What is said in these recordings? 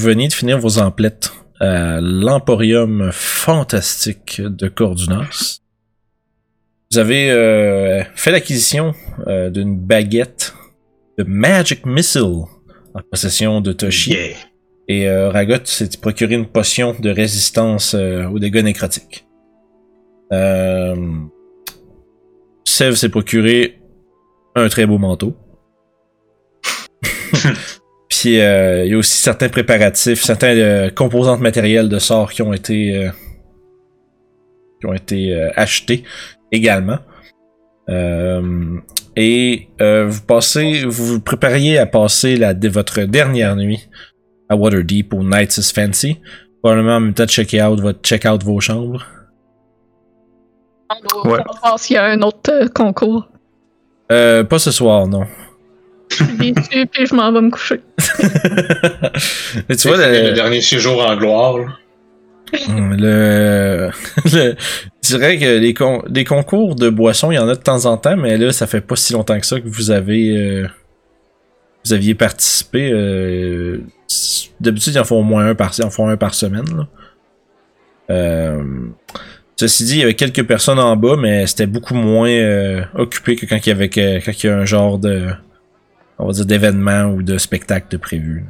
vous veniez de finir vos emplettes à l'Emporium fantastique de Cordunas. Vous avez euh, fait l'acquisition euh, d'une baguette de Magic Missile en possession de Toshi. Yeah. Et euh, Ragot s'est procuré une potion de résistance aux dégâts nécrotiques. Euh, Sev s'est procuré un très beau manteau. Puis euh, il y a aussi certains préparatifs, certains euh, composantes matérielles de sort qui ont été euh, qui ont été euh, achetés également. Euh, et euh, vous passez, vous vous prépariez à passer la, de votre dernière nuit à Waterdeep au Nights is Fancy. Probablement en même temps de checker out, votre check out vos chambres. On va Ouais. voir s'il y a un autre euh, concours. Euh, pas ce soir, non. Je suis déçu, puis je m'en vais me coucher. Mais tu vois, le... le, dernier séjour en gloire. là. le, le- je dirais que les, con, les concours de boissons, il y en a de temps en temps, mais là, ça fait pas si longtemps que ça que vous avez, euh, vous aviez participé. euh, D'habitude, ils en font au moins un par, ils en font un par semaine. Là. Euh, ceci dit, il y avait quelques personnes en bas, mais c'était beaucoup moins euh, occupé que quand il y avait quand il y a un genre de, on va dire d'événement ou de spectacle de prévu.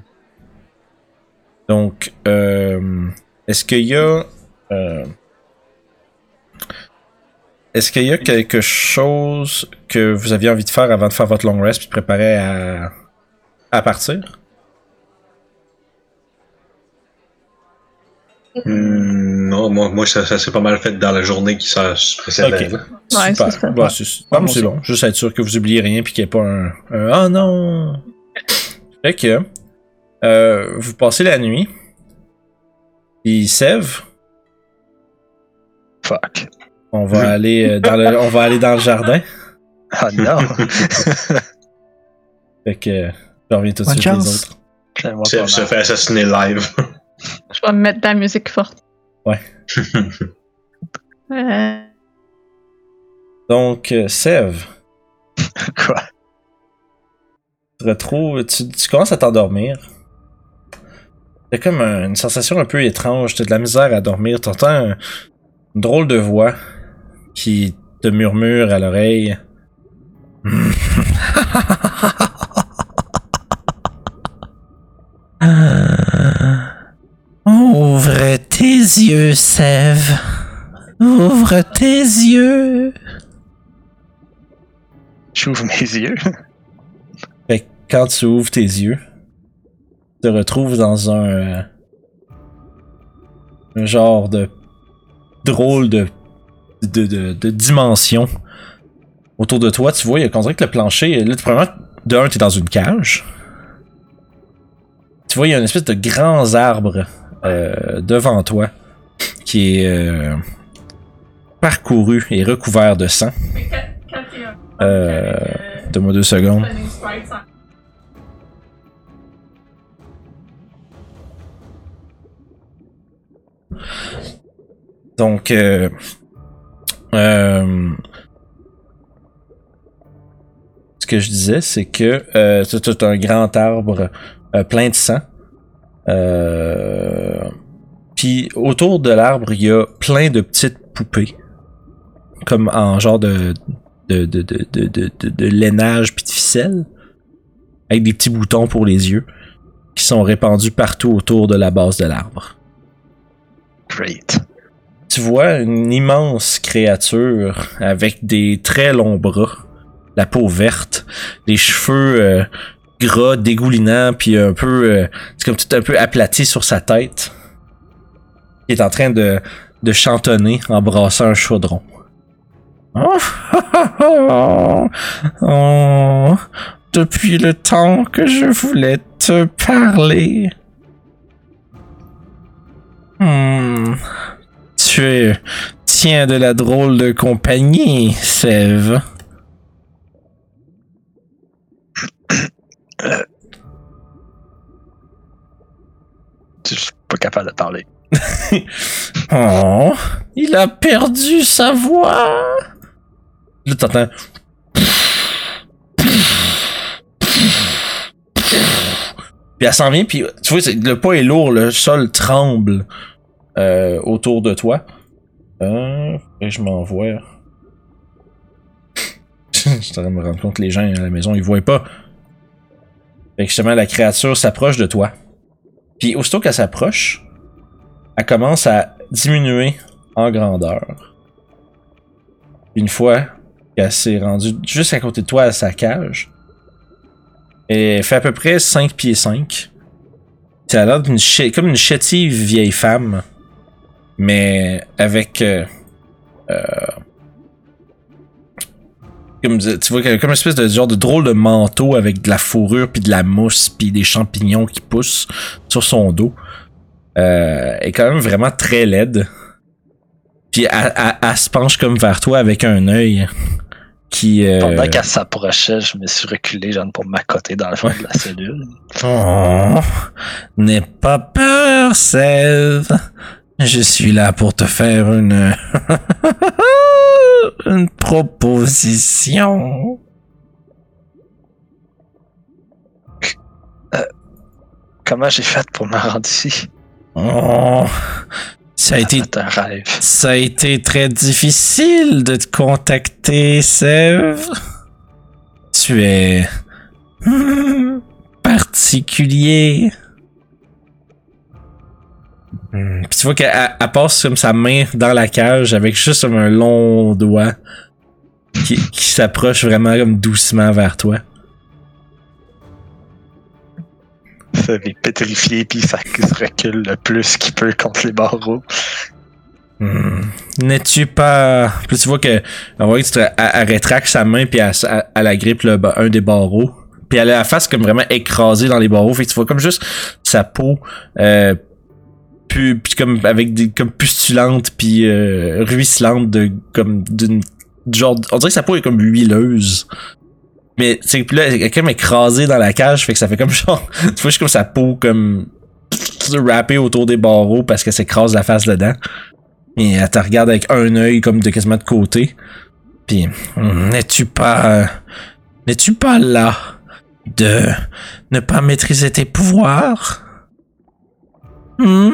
Donc, euh, est-ce qu'il y a euh, est-ce qu'il y a quelque chose que vous aviez envie de faire avant de faire votre long rest puis de préparer à, à partir? Hmm, non, moi, moi ça, ça s'est pas mal fait dans la journée qui s'en précédait. Ok. là. Ouais, Super. c'est ça. Bon, c'est bon, c'est bon. Juste être sûr que vous oubliez rien puis qu'il n'y ait pas un, Ah non! Fait que euh, vous passez la nuit. Puis Sève, Fuck. on va aller euh, dans le on va aller dans le jardin. Ah non! Fait que je reviens tout de suite les autres. Pas se fait assassiner live. Je vais me mettre de la musique forte. Euh, Donc, euh, Sève, Quoi? tu te retrouves, tu, tu commences à t'endormir. T'as comme un- une sensation un peu étrange, t'as de la misère à dormir, t'entends un- une drôle de voix qui te murmure à l'oreille. Ouvre tes yeux, Sève. Ouvre tes yeux. J'ouvre mes yeux. Fait que quand tu ouvres tes yeux, tu te retrouves dans un, euh, un genre de drôle de, de, de, de dimension. Autour de toi, tu vois, il y a qu'on dirait que le plancher, là, tu- premièrement, de un, t'es dans une cage. Tu vois, il y a une espèce de grands arbres euh, devant toi qui est euh, parcouru et recouvert de sang. Euh, deux secondes. Donc, euh, ce que je disais, c'est que euh, c'est un grand arbre plein de sang. Euh, Puis autour de l'arbre, il y a plein de petites poupées, comme en genre de de de de de de, de, de lainage puis de ficelle, avec des petits boutons pour les yeux, qui sont répandus partout autour de la base de l'arbre Great. tu vois une immense créature avec des très longs bras, la peau verte, les cheveux euh, gras, dégoulinants, puis un peu, euh, c'est comme tout un peu aplati sur sa tête, qui est en train de, de chantonner en brassant un chaudron. Oh, oh, depuis le temps que je voulais te parler. Hmm. Tu tiens de la drôle de compagnie, Sève. Je suis pas capable de parler. Oh, il a perdu sa voix. Là, t'entends. Puis elle s'en vient, puis tu vois, le pas est lourd, le sol tremble euh, autour de toi. Euh, et je m'envoie. je suis en train de me rendre compte que les gens à la maison, ils voient pas. Fait la créature s'approche de toi. Puis aussitôt qu'elle s'approche, elle commence à diminuer en grandeur. Une fois qu'elle s'est rendue juste à côté de toi à sa cage, elle fait à peu près 5 pieds 5. Ça a l'air d'une comme une chétive vieille femme, mais avec euh, euh, comme tu vois comme une espèce de genre de drôle de manteau avec de la fourrure puis de la mousse puis des champignons qui poussent sur son dos. Euh, est quand même vraiment très laide. Puis elle, elle- elle se penche comme vers toi avec un œil qui. euh, Pendant qu'elle s'approchait, je me suis reculé, genre, pour m'accoter dans le fond de la cellule. Oh, n'aie pas peur, Sève. Je suis là pour te faire une une proposition. Comment j'ai fait pour me rendre ici? Oh, ça a été un rêve. ça a été très difficile de te contacter, Sève. Tu es particulier. Hmm, Puis tu vois qu'elle elle- elle passe comme sa main dans la cage avec juste comme un long doigt qui, qui s'approche vraiment comme doucement vers toi. Ça m'est pétrifié, puis ça se recule le plus qu'il peut contre les barreaux. Hmm. N'es-tu pas. Puis tu vois que. On voit que tu te- elle, elle rétracte sa main puis elle, elle, elle agrippe le, un des barreaux. Puis elle a la face comme vraiment écrasée dans les barreaux. Fait que tu vois comme juste sa peau. Euh, puis, puis comme avec des comme pustulante puis euh, ruisselante de comme d'une du genre on dirait que sa peau est comme huileuse mais c'est là elle est comme écrasée dans la cage fait que ça fait comme genre tu vois comme sa peau comme râpée autour des barreaux parce qu'elle s'écrase la face dedans et elle te regarde avec un œil comme de quasiment de côté. Puis, hum, n'es-tu pas... n'es-tu pas là de ne pas maîtriser tes pouvoirs? Hmm?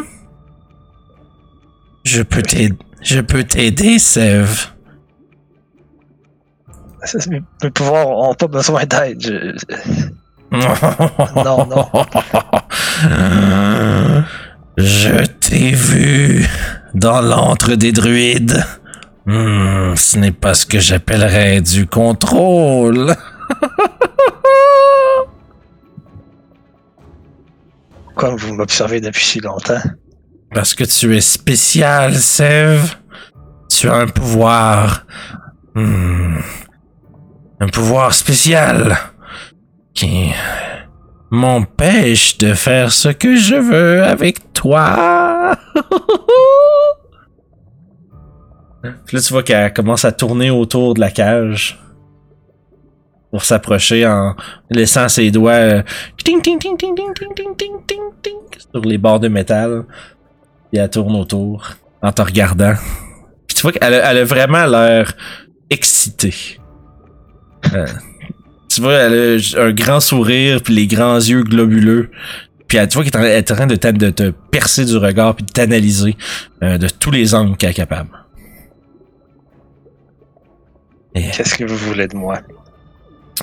Je peux t'aider. Je peux t'aider, Sève. Mes, pouvoirs ont pas besoin d'aide. Je- non, non. Je t'ai vu dans l'antre des druides. Hmm, ce n'est pas ce que j'appellerais du contrôle. Pourquoi vous m'observez depuis si longtemps? Parce que tu es spécial, Sève. Tu as un pouvoir. Hmm, un pouvoir spécial. Qui m'empêche de faire ce que je veux avec toi. Puis là, tu vois qu'elle commence à tourner autour de la cage pour s'approcher en laissant ses doigts euh, ting, ting, ting, sur les bords de métal. Puis elle tourne autour en te regardant. Puis tu vois qu'elle a, elle a vraiment l'air excitée. Euh, tu vois, elle a un grand sourire, puis les grands yeux globuleux. Puis elle, tu vois qu'elle est en- train de, te percer du regard, puis de t'analyser euh, de tous les angles qu'elle est capable. Et, Qu'est-ce que vous voulez de moi?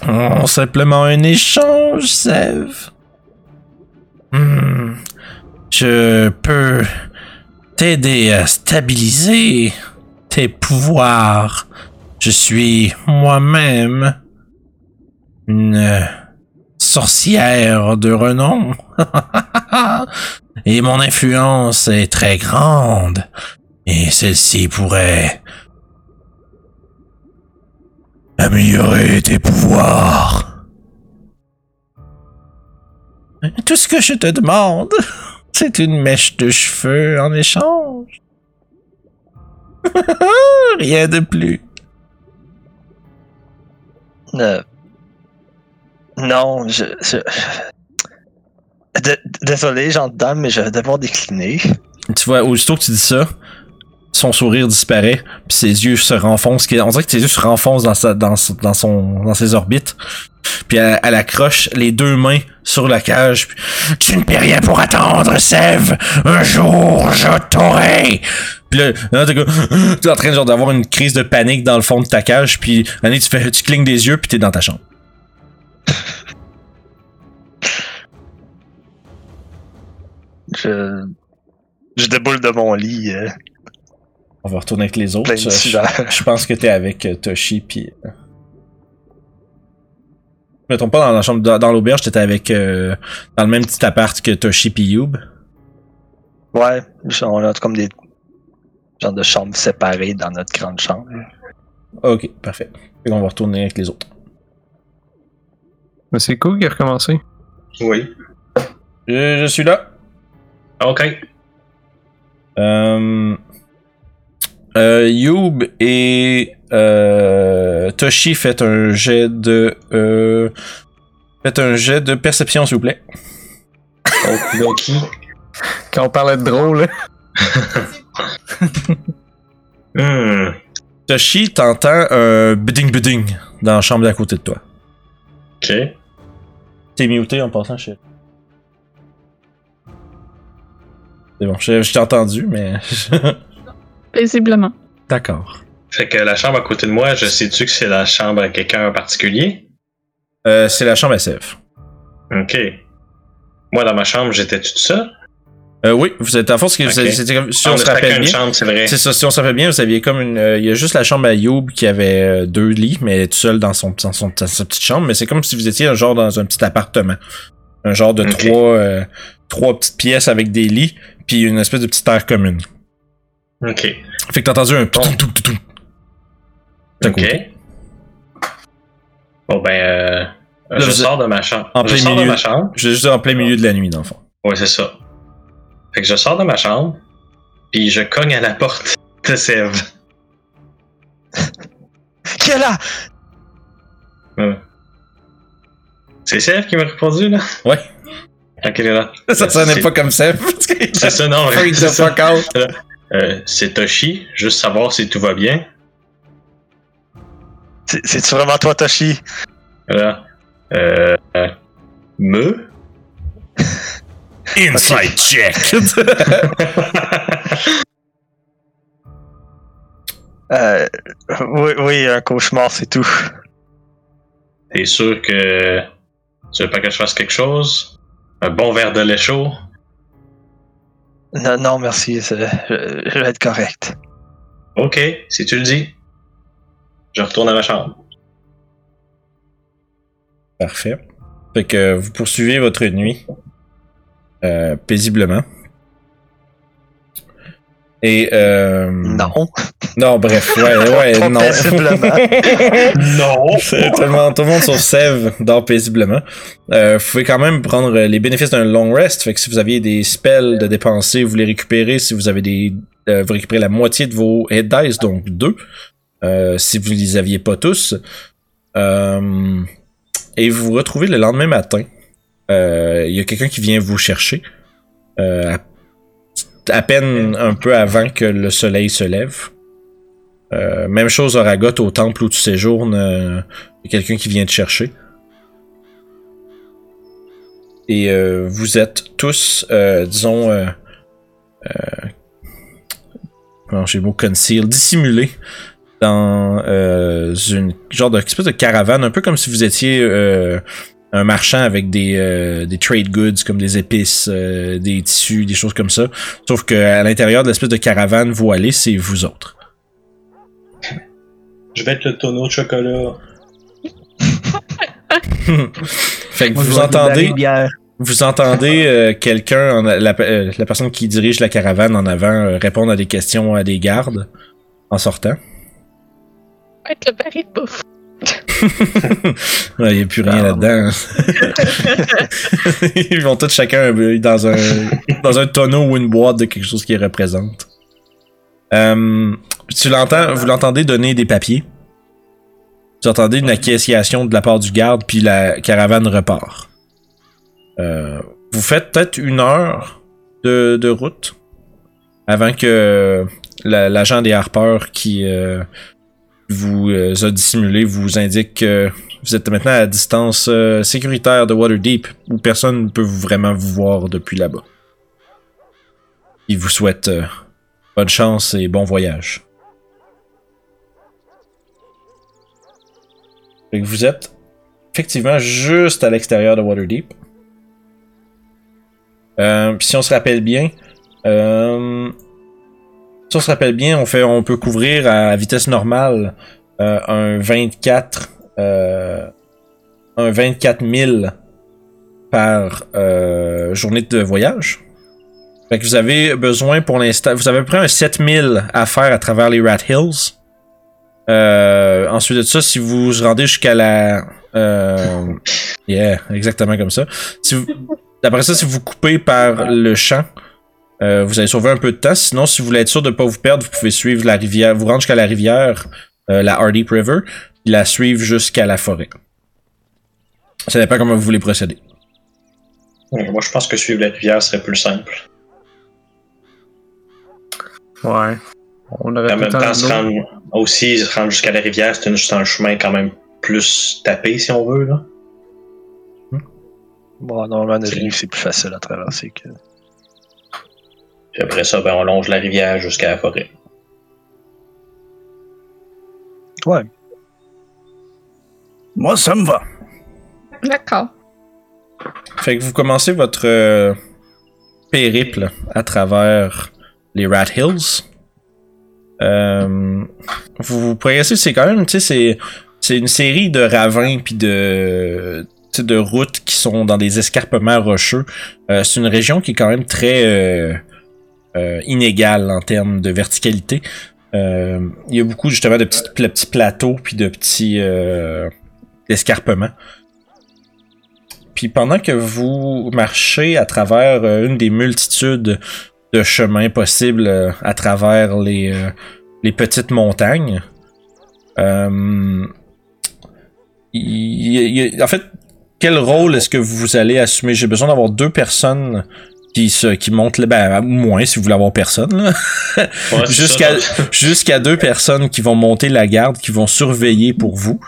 Oh, simplement un échange, Sève. Hmm. Je peux t'aider à stabiliser tes pouvoirs. Je suis moi-même une sorcière de renom. Et mon influence est très grande. Et celle-ci pourrait améliorer tes pouvoirs. Tout ce que je te demande, c'est une mèche de cheveux en échange. Rien de plus. Euh, non, je. je- D- Désolé, gentil dame, mais je vais devoir décliner. Tu vois, aussitôt que tu dis ça, son sourire disparaît, puis ses yeux se renfoncent. On dirait que ses yeux se renfoncent dans, sa, dans, dans, son, dans ses orbites. Puis elle, elle accroche les deux mains sur la cage. Puis, tu ne peux rien pour attendre, Sève. Un jour, je t'aurai. Puis là, là, t'es en train genre d'avoir une crise de panique dans le fond de ta cage. Puis Annie, tu fais, tu clignes des yeux, puis t'es dans ta chambre. Je, je déboule de mon lit, euh, On va retourner avec les autres. de Je, je pense que t'es avec euh, Toshi, puis. Me trompe pas dans la chambre, dans, dans l'auberge, t'étais avec euh, dans le même petit appart que Toshi puis Youb? Ouais, on a comme des genres de chambres séparées dans notre grande chambre. Ok, parfait. Fait qu'on va retourner avec les autres. Mais c'est cool qu'il a recommencé. Oui. Je, je suis là. Ok. Euh, euh, Youb et euh, Toshi faites un jet de euh, faites un jet de perception s'il vous plaît. Okidoki. Quand on parlait de drôle, Hmm. Toshi t'entends un bidding bidding dans la chambre d'à côté de toi. Ok. T'es muté en passant chez. C'est bon, je, je t'ai entendu, mais. Paisiblement. D'accord. Fait que la chambre à côté de moi, je sais-tu que c'est la chambre à quelqu'un en particulier? Euh, c'est la chambre SF. Ok. Moi, dans ma chambre, j'étais tout seul? Euh, oui, vous êtes à force que vous Ok. êtes- c'était comme- si on on a se rappelle bien. chambre, c'est vrai. C'est ça, si on se rappelle bien, vous aviez comme une. euh, Il y a juste la chambre à Youb qui avait euh, deux lits, mais tout seul dans, son, dans, son, dans sa petite chambre. Mais c'est comme si vous étiez un genre dans un petit appartement. Un genre de trois, euh, trois petites pièces avec des lits, puis une espèce de petite terre commune. Ok. Fait que t'as entendu un. Ok. Bon, ben, euh, Là, je vous sors de ma chambre. en je plein sors de milieu. ma chambre. Je juste en plein milieu de la nuit, dans le fond. Ouais, c'est ça. Fait que je sors de ma chambre, puis je cogne à la porte de Sève. Qui est là? C'est Sève qui m'a répondu, là? Ouais. Ok, là. Ça sonnait pas comme ça. parce que- C'est ça, non, Freak c'est the ça. fuck out. Euh, c'est Toshi, juste savoir si tout va bien. C'est- C'est-tu vraiment toi, Toshi? Là. Euh, euh, me? Inside check. Euh, oui, oui, un cauchemar, c'est tout. T'es sûr que tu veux pas que je fasse quelque chose? Un bon verre de lait chaud? Non, non, merci, je vais être correct. Ok, si tu le dis. Je retourne à ma chambre. Parfait. Fait que vous poursuivez votre nuit euh, paisiblement. Et euh, Non. Non, bref, ouais, ouais, non. Non! Tout, le monde, tout le monde sauf Sève dort paisiblement. Euh, vous pouvez quand même prendre les bénéfices d'un long rest. Fait que si vous aviez des spells de dépenser, vous les récupérez. Si vous avez des, euh, vous récupérez la moitié de vos head dice, donc deux. Euh, si vous les aviez pas tous. Euh, et vous vous retrouvez le lendemain matin. Euh, Il y a quelqu'un qui vient vous chercher. À, peine un peu avant que le soleil se lève. Même chose à Ragot, au temple où tu séjournes, il y a quelqu'un qui vient te chercher. Et vous êtes tous, euh, disons, euh, j'ai mot conceal, dissimulés dans euh, une genre de espèce de caravane, un peu comme si vous étiez euh, un marchand avec des, euh, des trade goods comme des épices, euh, des tissus, des choses comme ça. Sauf que à l'intérieur de l'espèce de caravane voilée, c'est vous autres. Je vais être le tonneau de chocolat. Fait que Moi, vous entendez, vous entendez euh, quelqu'un, la, euh, la personne qui dirige la caravane en avant, euh, répondre à des questions à des gardes en sortant. Être le baril de bouffe. Il n'y a plus rien Ah. là-dedans. Ils vont tous chacun euh, dans un, dans un tonneau ou une boîte de quelque chose qui les représente. Euh, tu l'entends, vous l'entendez donner des papiers. Vous entendez une acquiesciation de la part du garde, puis la caravane repart. Euh, vous faites peut-être une heure de, de route avant que la- l'agent des harpeurs qui, euh, vous euh, a dissimulé vous indique que vous êtes maintenant à distance euh, sécuritaire de Waterdeep où personne ne peut vraiment vous voir depuis là-bas. Il vous souhaite euh, bonne chance et bon voyage. Vous êtes effectivement juste à l'extérieur de Waterdeep. Si on se rappelle bien, on se rappelle bien, on fait, on peut couvrir à vitesse normale euh, un 24, euh, un 24 000 par euh, journée de voyage. Vous avez besoin pour l'instant, vous avez pris un 7000 à faire à travers les Rat Hills. Ensuite de ça, si vous vous rendez jusqu'à la, yeah, exactement comme ça. Si vous, d'après ça, si vous coupez par le champ, euh, vous allez sauver un peu de temps. Sinon, si vous voulez être sûr de ne pas vous perdre, vous pouvez suivre la rivière, vous rendre jusqu'à la rivière, euh, la Hardy River, puis la suivre jusqu'à la forêt. Ça dépend comment vous voulez procéder. Ouais, Moi, je pense que suivre la rivière serait plus simple. Ouais. On aurait En même temps, se rendre, aussi, se rendre jusqu'à la rivière, c'est c'est un chemin quand même plus tapé, si on veut. Là. Bon, normalement, rive, c'est plus facile à traverser que. Puis après ça, ben, on longe la rivière jusqu'à la forêt. Ouais. Moi, ça me va. D'accord. Fait que vous commencez votre euh, périple à travers les Rat Hills. Euh, vous progressez, c'est quand même, tu sais, c'est c'est une série de ravins puis de tu sais, de routes qui sont dans des escarpements rocheux. Euh, c'est une région qui est quand même très euh, inégale en termes de verticalité. Euh, Il y a beaucoup justement de petits, plateaux puis de petits euh, escarpements. Puis pendant que vous marchez à travers euh, une des multitudes de chemins possibles à travers les, les petites montagnes, euh, il- il- en fait, quel rôle est-ce que vous allez assumer? J'ai besoin d'avoir deux personnes qui se qui montent le ben moins si vous voulez avoir personne là. Ouais, c'est jusqu'à ça. jusqu'à deux personnes qui vont monter la garde, qui vont surveiller pour vous.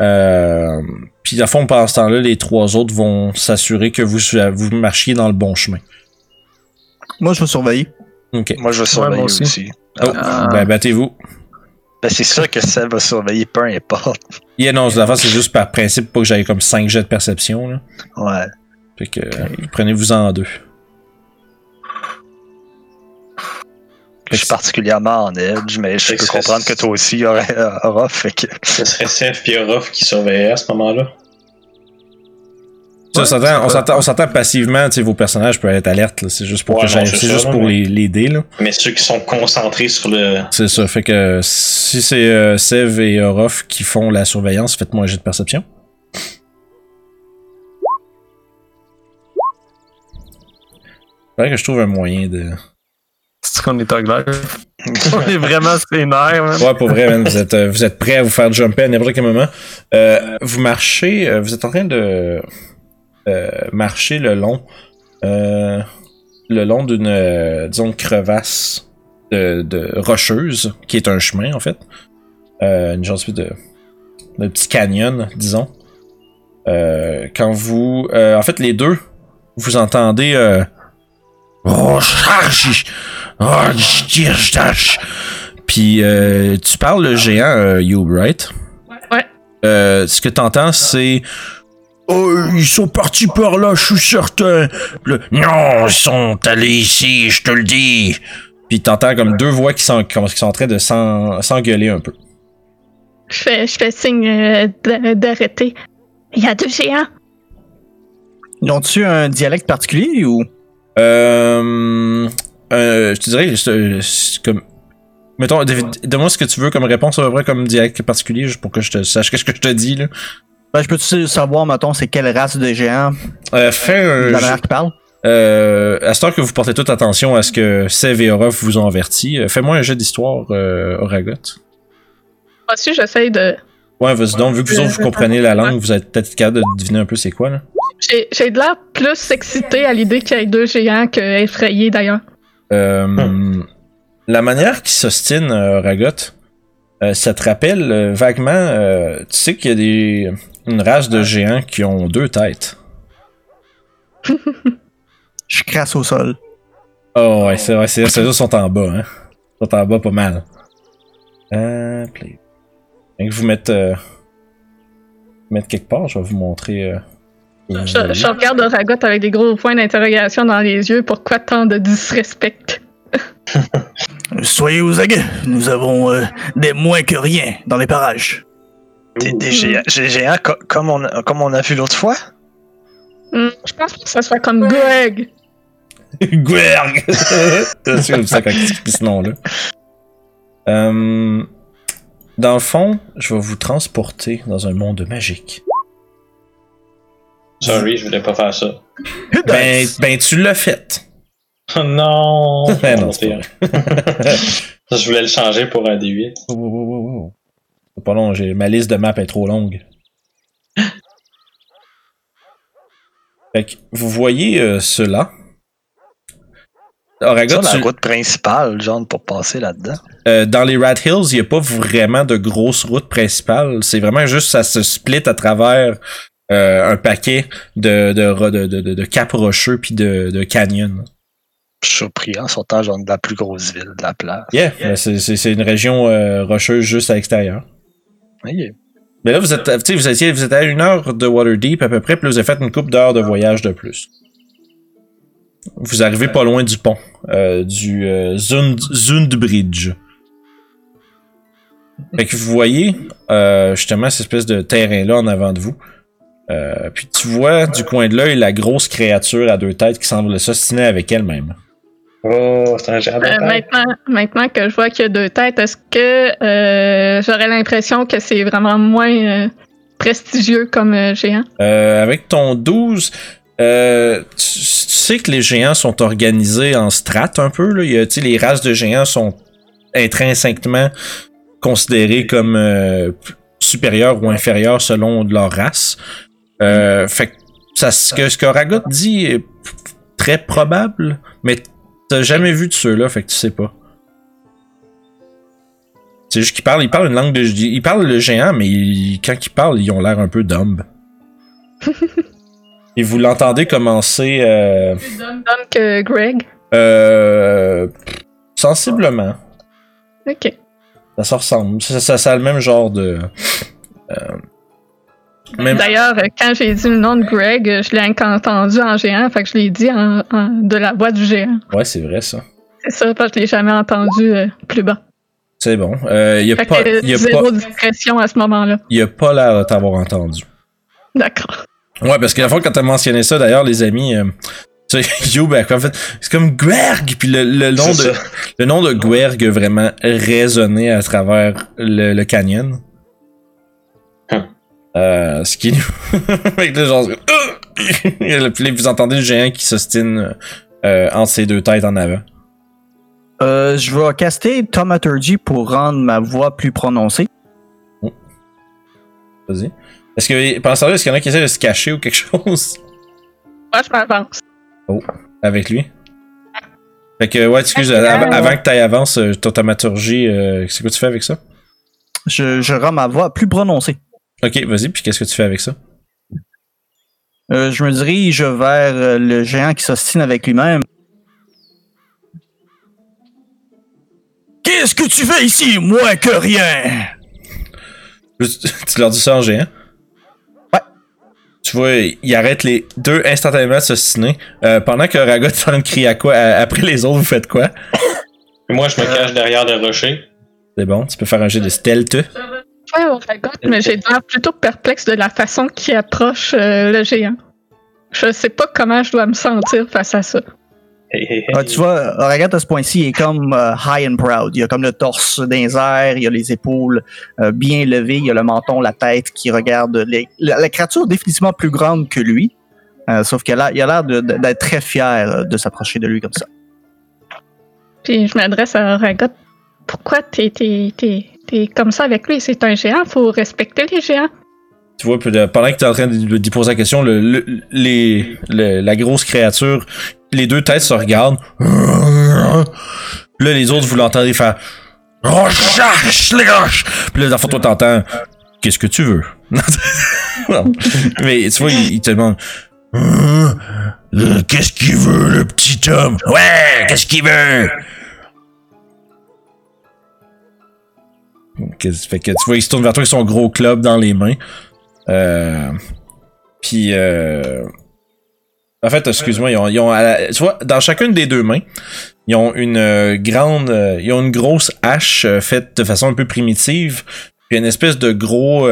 Euh, puis à fond pendant ce temps-là, les trois autres vont s'assurer que vous vous marchiez dans le bon chemin. Moi, je vais surveiller. Ok. Moi, je vais surveiller aussi. aussi. Oh, Ah. ben battez-vous. Ben, c'est sûr que ça va surveiller, peu importe. Yeah, non, la c'est juste par principe pas que j'aille comme 5 jets de perception. Là. Ouais. Fait que euh, prenez-vous en deux. Je suis particulièrement en edge, mais je peux que comprendre que toi aussi, aura fait que. Ce serait Seth et Orof qui surveilleraient à ce moment-là. On Ouais, s'entend- on passivement, tu sais, vos personnages peuvent être alertes, c'est juste pour Ouais, que non, ça, juste là, pour mais- les, les dés, là. Mais ceux qui sont concentrés sur le. C'est ça, fait que si c'est euh, Sev et Orof qui font la surveillance, faites-moi un jet de perception. Faudrait que je trouve un moyen de... C'est qu'on est anglais. On est vraiment man. Ouais, pour vrai, man, vous êtes, euh, vous êtes prêts à vous faire jumper à n'importe quel moment. Euh, vous marchez, euh, vous êtes en train de euh, marcher le long, euh, le long d'une, disons, crevasse de, de rocheuse, qui est un chemin, en fait. Une genre de, de petit canyon, disons. Quand vous, en fait, les deux, vous entendez, euh, Tâche! Puis euh, tu parles le géant, euh, You, right? Ouais. Euh, ce que t'entends, c'est Oh, ils sont partis par là, je suis certain. Le- non, ils sont allés ici, je te le dis. Puis t'entends comme deux voix qui sont, qui sont en train de s'en- s'engueuler un peu. Je fais, je fais signe euh, d'a- d'arrêter. Il y a deux géants. Ils ont-tu un dialecte particulier ou? Euh, euh, je te dirais, c'est- c'est comme. Mettons, David, donne-moi ce que tu veux comme réponse à peu près comme dialecte particulier, juste pour que je te sache qu'est-ce que je te dis, là. Ben, je peux-tu savoir, mettons, c'est quelle race de géants, Euh, fais un. la manière qu'ils parlent? Euh, à ce temps que vous portez toute attention à ce que Sev et Orof vous ont averti, euh, fais-moi un jeu d'histoire, euh, Oragot. Moi aussi, j'essaye de. Ouais, vas-y donc, vu que vous autres vous comprenez la langue, vous êtes peut-être capable de deviner un peu c'est quoi, là. J'ai j'ai de l'air plus excité à l'idée qu'il y ait deux géants que effrayé d'ailleurs. Euh, La manière qu'ils s'ostinent, euh, Oragot, Euh, ça te rappelle euh, vaguement, euh, tu sais qu'il y a des, une race de géants qui ont deux têtes. Je crasse au sol. Oh ouais, c'est vrai, c'est ceux-là sont en bas, hein. Ils sont en bas pas mal. Euh, play. Fait que vous mettre, euh, mettre quelque part, je vais vous montrer. euh, Je, allez. je regarde Ragot avec des gros points d'interrogation dans les yeux. Pourquoi tant de disrespect? Soyez aux aguets. Nous avons euh, des moins que rien dans les parages. Des, des géants, des géants co- comme, on a, comme on a vu l'autre fois? Hmm, je pense que ça soit comme Greg. Gwerg! C'est sûr, ça quand il ce nom-là? Euh, dans le fond, je vais vous transporter dans un monde magique. Sorry, je voulais pas faire ça. Ben, ben tu l'as fait. Oh non! Ben non, c'est pas je voulais le changer pour un D8. Oh, oh, oh. C'est pas long, j'ai ma liste de maps est trop longue. Fait que vous voyez euh, cela. Oraga, Ça, la tu- route principale, genre, pour passer là-dedans. euh, dans les Rat Hills, il n'y a pas vraiment de grosse route principale. C'est vraiment juste ça se split à travers un paquet de, de, de, de, rocheux puis de, de suis surpris en sortant, genre, de la plus grosse ville de la place. Yeah, ben, c'est- c'est c'est une région euh, rocheuse juste à l'extérieur. Mais là, vous êtes, vous étiez, vous êtes à une heure de Waterdeep à peu près, puis vous avez fait une couple d'heures de voyage de plus. Vous arrivez pas loin du pont, euh, du euh, Zund, Zundbridge. Fait que vous voyez euh, justement cette espèce de terrain-là en avant de vous. Euh, puis tu vois du coin de l'œil la grosse créature à deux têtes qui semble s'ostiner avec elle-même. Oh, c'est un géant de Euh, tête. maintenant, maintenant que je vois qu'il y a deux têtes, est-ce que euh, j'aurais l'impression que c'est vraiment moins euh, prestigieux comme euh, géant? Euh, avec ton 12, euh, tu, tu sais que les géants sont organisés en strates un peu. Là? Il y a, tu sais, les races de géants sont intrinsèquement considérées comme euh, supérieures ou inférieures selon leur race. Euh, fait que ça, ce que, ce que Ragot dit est très probable, mais t'as jamais vu de ceux-là, fait que tu sais pas. C'est juste qu'il parle, il parle une langue de, il parle le géant, mais il- quand il parle, ils ont l'air un peu dumb. Et vous l'entendez commencer euh, Donc, euh, Greg? euh, sensiblement. Ok. Ça se ressemble. Ça, ça, ça a le même genre de. euh, même, D'ailleurs, euh, quand j'ai dit le nom de Greg, euh, je l'ai entendu en géant, fait que je l'ai dit en, en- de la voix du géant. ouais, c'est vrai ça. C'est ça, parce que je l'ai jamais entendu euh, plus bas. C'est bon. Euh, il a Fait pas, il a zéro pas, discrétion à ce moment-là. il a pas l'air de t'avoir entendu. D'accord. Ouais, parce que la fois quand t'as mentionné ça, d'ailleurs, les amis, euh, tu sais, Youb, en fait, c'est comme Gwerg, puis le, le nom de, ça. le nom de Gwerg a vraiment résonné à travers le, le canyon. Euh, ce qui avec le genre, puis là, vous entendez le géant qui s'ostine euh, entre ses deux têtes en avant. Euh, je vais caster Thaumaturgy pour rendre ma voix plus prononcée. Vas-y. Est-ce que temps-là, est-ce qu'il y en a qui essaient de se cacher ou quelque chose? Moi, je m'avance. avec lui? Fait que ouais, excuse, Ok, av- ouais. avant que tu avances, euh, ton thaumaturgie, euh, c'est quoi tu fais avec ça? Je, je rends ma voix plus prononcée. Ok, vas-y, puis qu'est-ce que tu fais avec ça? Euh, je me dirige vers euh, le géant qui s'ostine avec lui-même. Qu'est-ce que tu fais ici, moins que rien? tu leur dis ça en géant? Ouais. Tu vois, il arrête les deux instantanément de s'ostiner. Euh, pendant que Ragot est en train de crier à quoi, à- après les autres, vous faites quoi? Moi, je me cache derrière des rochers. C'est bon, tu peux faire un jet de stealth. Ouais, on raconte, mais j'ai l'air plutôt perplexe de la façon qu'il approche euh, le géant. Je sais pas comment je dois me sentir face à ça. Hey, hey, hey. Ah, tu vois, regarde à ce point-ci, il est comme euh, high and proud. Il a comme le torse dans les airs, il a les épaules euh, bien levées, il a le menton, la tête qui regarde. les- la, la créature est définitivement plus grande que lui, euh, sauf qu'il a l'air- d'être très fier euh, de s'approcher de lui comme ça. Puis je m'adresse à Ragot. Pourquoi t'es, t'es, comme ça avec lui? C'est un géant, faut respecter les géants. Tu vois, euh, pendant que tu es en train d'y poser la question, le, le- les, le- la grosse créature, les deux têtes se regardent. Là, les autres, vous l'entendez faire Roche, les! Puis là, dans le fond, toi, t'entends, qu'est-ce que tu veux? Mais tu vois, il, te demande, Hein? Euh, qu'est-ce qu'il veut, le petit homme? Ouais, qu'est-ce qu'il veut? Fait que tu vois, il se tourne vers toi avec son gros club dans les mains. Euh, puis, euh, en fait, excuse-moi, ils ont, ils tu vois, dans chacune des deux mains, ils ont une euh, grande, euh, ils ont une grosse hache euh, faite de façon un peu primitive, puis une espèce de gros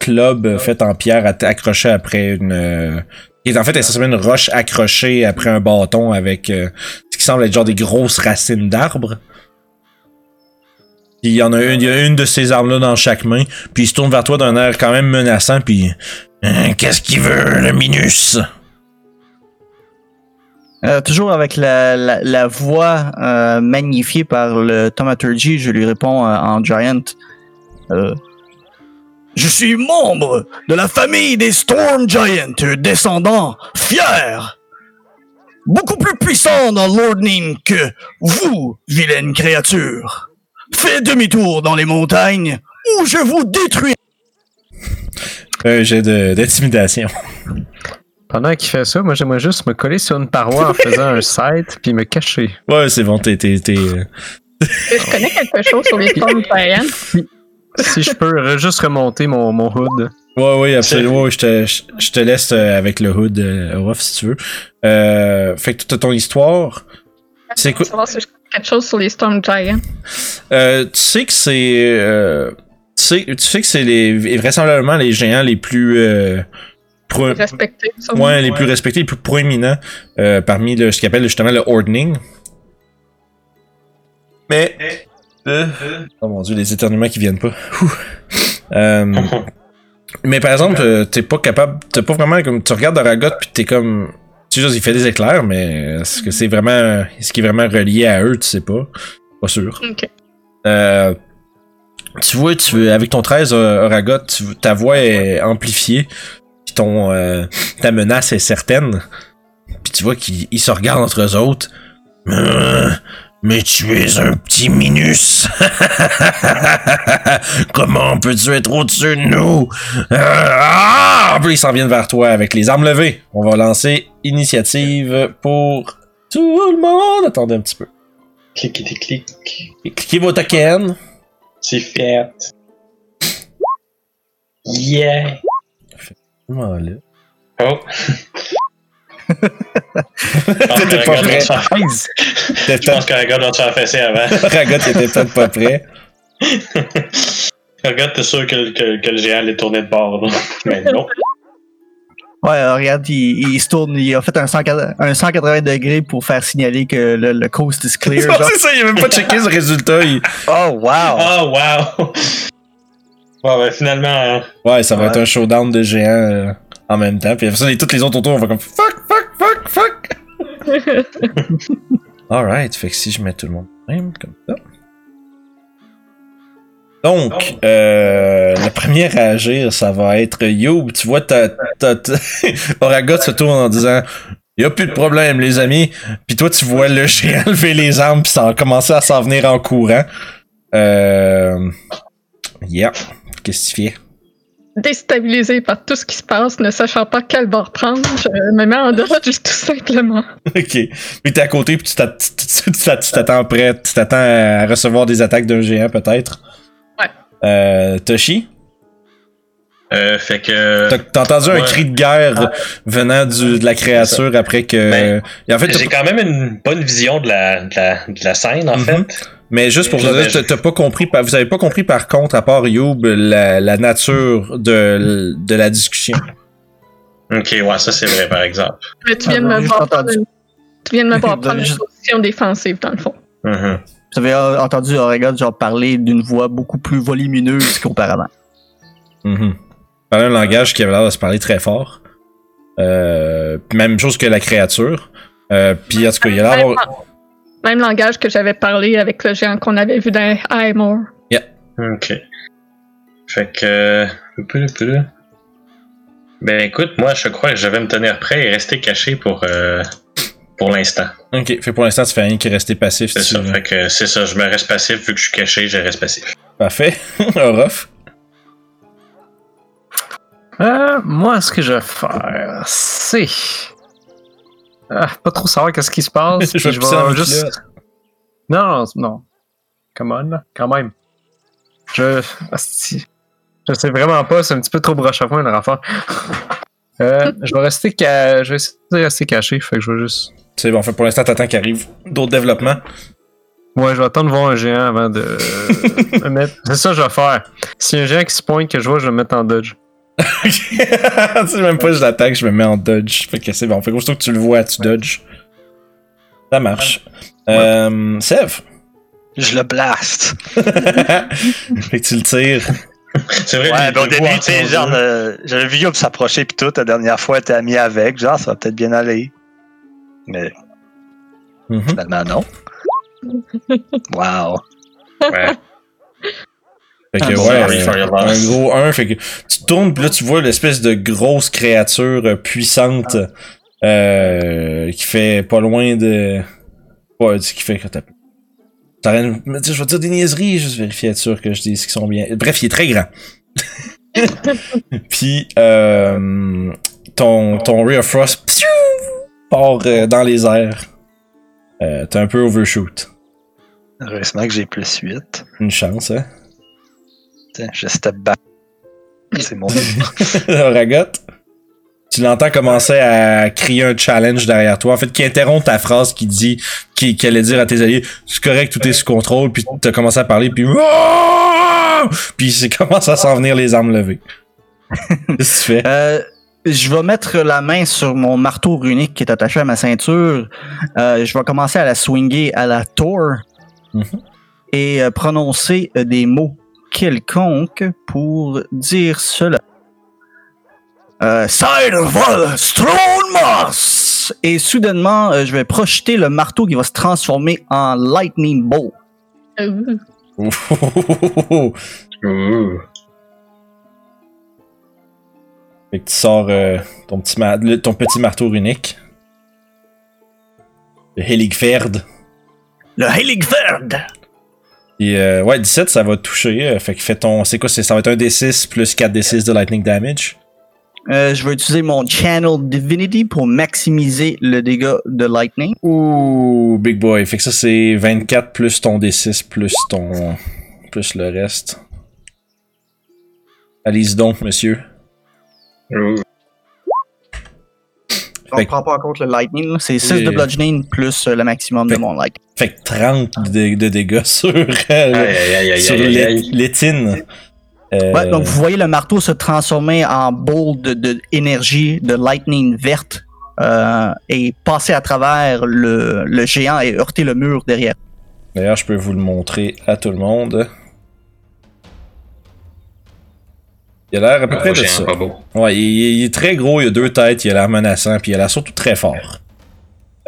club fait en pierre accroché après une, en fait essentiellement une roche accrochée après un bâton avec ce qui semble être genre des grosses racines d'arbres. Il y en a une, y a une de ces armes-là dans chaque main, puis il se tourne vers toi d'un air quand même menaçant, puis Hein, qu'est-ce qu'il veut, le Minus? Euh, toujours avec la, voix euh, magnifiée par le Thaumaturgy, je lui réponds euh, en Giant. Je suis membre de la famille des Storm Giants, descendant fier, beaucoup plus puissant dans l'Ordning que vous, vilaine créature. Faites demi-tour dans les montagnes ou je vous détruis. Un jet de- d'intimidation. Pendant qu'il fait ça, moi j'aimerais juste me coller sur une paroi en faisant un site puis me cacher. Ouais, c'est bon, t'es. euh, Je connais quelque chose sur les formes Giants. Si je peux re- juste remonter mon, mon hood. Ouais, ouais, absolument. Je, te, je, te laisse euh, avec le hood, euh, Ruff, si tu veux. Euh, fait que t'as ton histoire. C'est quoi? Quelque chose sur les Storm Giants. Euh, tu sais que c'est. Euh, tu, sais, tu sais que c'est les, vraisemblablement les géants les plus. Euh, pro- Respecté, sûrement. ouais, les plus respectés, les plus proéminents euh, parmi le, ce qu'ils appelle justement le Ordning. Mais. euh, oh mon dieu, les éternuements qui viennent pas. Mais par exemple, t'es pas capable. T'es pas vraiment comme. Tu regardes Aragot pis t'es comme. Tu sais juste, il fait des éclairs, mais est-ce que c'est vraiment. Est-ce qu'il est vraiment relié à eux, tu sais pas. Pas sûr. Ok. Euh, tu vois, tu, avec ton 13 euh, Aragot, tu- ta voix est amplifiée, puis ton, euh, ta menace est certaine. Puis tu vois qu'ils ils se regardent entre eux autres. Mais tu es un petit minus. Comment peux-tu être au-dessus de nous? Ah! Puis ils s'en viennent vers toi avec les armes levées. On va lancer initiative pour tout le monde. Attendez un petit peu. Cliquez, clic. Cliquez vos tokens. C'est fait. Yeah. Voilà. Oh. T'étais pas prêt. Je T'étais- pense qu'un gars doit se faire fesser avant. Ragot était peut-être pas prêt. Regarde, t'es sûr que, le- que, que le géant allait tourner de bord. là. Mais non. Ouais, euh, regarde, il, il se tourne, il a fait un, 180 un 180 degrés pour faire signaler que le, le coast is clear. genre. c'est ça, il a même pas checké ce résultat. il- Oh, wow! Oh, wow! Bon, ben finalement, hein. Ouais, ça va Ouais. être un showdown de géants euh, en même temps. Puis après ça, les- toutes les autres autour, on va comme fuck, fuck. Alright, fait que si je mets tout le monde même, comme ça. Donc, euh, le premier à agir, ça va être Youb. Tu vois, ta, ta, ta- Oragot se tourne en disant y a plus de problème, les amis. Puis toi, tu vois le géant lever les armes, puis ça a commencé à s'en venir en courant. Euh. Yeah. Qu'est-ce que tu fais? Déstabilisé par tout ce qui se passe, ne sachant pas quel bord prendre, je me mets en dodge tout simplement. Ok. Puis t'es à côté, puis tu t'att- tu- tu- tu t'att- tu t'attends prêt, tu t'attends à recevoir des attaques d'un géant peut-être? Ouais. Euh, Toshi, Euh, fait que. t'as entendu un cri de guerre venant du, de la créature après que. Ben, en fait, J'ai quand même une bonne vision de la, de la, de la scène, en Mhm. fait. Mais juste pour vous dire, ben, t'as- pas compris, vous avez pas compris par contre, à part Youb, la, la nature de, de la discussion. Ok, ouais, ça c'est vrai, par exemple. Mais tu viens de Ah, me voir prendre. Tu viens de me voir prendre une juste- position défensive, dans le fond. Mhm. Vous avez entendu Oregon genre parler d'une voix beaucoup plus volumineuse qu'auparavant. Mhm. Parler un langage qui avait l'air de se parler très fort. Euh, même chose que la créature. Euh, puis en tout cas, il a l'air Même, langage que j'avais parlé avec le géant qu'on avait vu dans Highmore. Ok. Fait que. Ben écoute, moi je crois que je vais me tenir prêt et rester caché pour. Euh... pour l'instant. Ok, fait que pour l'instant, tu fais rien qui est resté passif. C'est si ça. tu veux. Fait que c'est ça, je me reste passif vu que je suis caché, je reste passif. Parfait. Orof. Euh, moi, ce que je vais faire, c'est. Ah, pas trop savoir qu'est-ce qui se passe. Je vais juste. Non, non, non. Come on, là, quand même. Je. Asti. Je sais vraiment pas, c'est un petit peu trop broche à foin leur affaire. Euh, je vais rester ca... Je vais essayer de rester caché, fait que je vais juste. C'est bon, fait pour l'instant, t'attends qu'il arrive d'autres développements. Ouais, je vais attendre de voir un géant avant de me mettre. C'est ça que je vais faire. Si y a un géant qui se pointe que je vois, je vais me mettre en dodge. tu sais même pas, je l'attaque, je me mets en dodge. Fait que c'est bon. Fait que que tu le vois, tu dodge. Ça marche. Euh, Sev? Je le blast. fait que tu le tires. C'est vrai, Ouais, ben au début, tu sais, genre, euh, j'avais vu Yob s'approcher pis tout. La dernière fois, t'es ami avec. Genre, ça va peut-être bien aller. Mais finalement, non. Wow. Ouais. Fait que Ah, ouais, euh, un gros 1. Fait que tu tournes, pis là tu vois l'espèce de grosse créature euh, puissante euh, qui fait pas loin de. Ouais, qui fait que t'as. Dire, je vais dire des niaiseries, juste vérifier être sûr que je dis ce qui sont bien. Bref, il est très grand. Puis euh, ton, ton Ray of Frost psiou, part euh, dans les airs. Euh, T'es un peu overshoot. Heureusement que j'ai plus 8. Une chance, hein? Je step back. C'est mon Ragot, tu l'entends commencer à crier un challenge derrière toi, en fait, qui interrompt ta phrase qui dit, qui, qui allait dire à tes alliés, c'est correct, tout est sous contrôle, puis t'as commencé à parler, puis puis c'est commence à s'en venir les armes levées. Qu'est-ce que tu fais? Euh, je vais mettre la main sur mon marteau runique qui est attaché à ma ceinture. Euh, je vais commencer à la swinger à la Thor Mhm. et euh, prononcer des mots quelconques pour dire cela. Euh, Side of Moss! Et soudainement, euh, je vais projeter le marteau qui va se transformer en Lightning Bolt. Ouh. Fait que tu sors euh, ton, petit ma- le- ton petit marteau runique. Le Heligferd. Le Heligferd! Et euh, ouais, 17, ça va toucher. euh, fait que fais ton. C'est quoi? c'est- Ça va être un D6 plus 4 D6 de lightning damage? Euh, je vais utiliser mon Channel Divinity pour maximiser le dégât de Lightning. Ouh, big boy. Fait que ça, c'est 24 plus ton D6 plus ton. plus le reste. Allez-y donc, monsieur. Ouh. On Fait- prend pas en compte le Lightning. C'est 6 Et- de bludgeoning plus euh, le maximum de mon Light. Fait que 30 de, de dégâts sur, euh, sur l'étine. Euh, Ouais, donc vous voyez le marteau se transformer en boule de, de énergie de lightning verte euh, et passer à travers le, le géant et heurter le mur derrière. D'ailleurs, je peux vous le montrer à tout le monde. Il a l'air à peu près de ça. un pas beau. Ouais, il, il est très gros, il a deux têtes, il a l'air menaçant, puis il a l'air surtout très fort.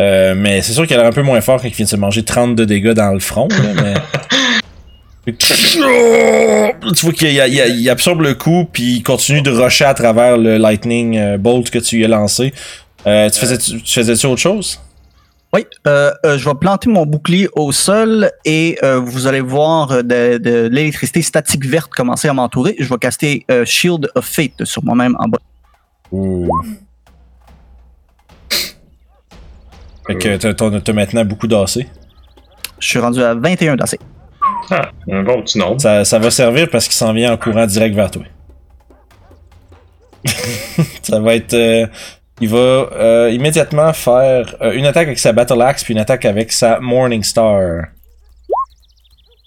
Euh, mais c'est sûr qu'il a l'air un peu moins fort quand il vient de se manger 32 dégâts dans le front, là, mais... tu vois qu'il il- absorbe le coup, puis il continue de rusher à travers le lightning euh, bolt que tu lui as lancé. Euh, tu faisais tu faisais-tu autre chose? Oui, euh, euh, je vais planter mon bouclier au sol et euh, vous allez voir euh, de, de l'électricité statique verte commencer à m'entourer. Je vais caster euh, Shield of Fate sur moi-même en bas. Ouh. Fait que t'as- maintenant beaucoup d'AC. Je suis rendu à 21 d'assez. Ah, un bon petit nombre. Ça, ça va servir parce qu'il s'en vient en courant direct vers toi. ça va être. Il va euh, immédiatement faire euh, une attaque avec sa Battle Axe puis une attaque avec sa Morning Star.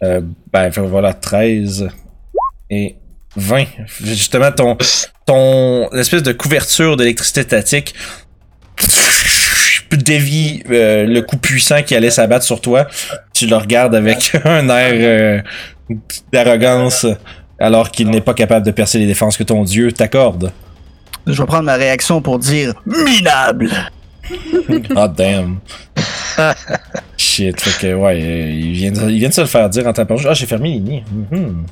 Euh, ben voilà, 13 et 20. Justement, ton, ton espèce de couverture d'électricité statique dévie le coup puissant qui allait s'abattre sur toi. Tu le regardes avec un air d'arrogance alors qu'il n'est pas capable de percer les défenses que ton dieu t'accorde. Je vais prendre ma réaction pour dire minable. Ah damn. Shit, fait que ouais, euh, il vient, de, il vient de se le faire dire en tapant. Ah, j'ai fermé l'ini. Mhm.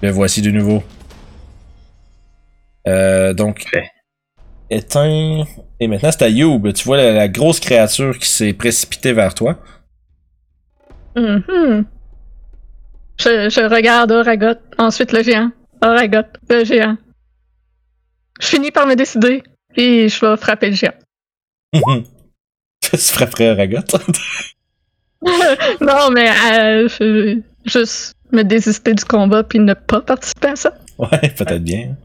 Le voici de nouveau. Euh, donc. Fait. éteint. Et maintenant, c'est à Youb. Tu vois la, la grosse créature qui s'est précipitée vers toi. Mhm. Je, je regarde Oragot, ensuite le géant. Oragot, le géant. Je finis par me décider, puis je vais frapper le géant. tu frapperais Ragot? non, mais euh, je- juste me désister du combat puis ne pas participer à ça. ouais, peut-être bien.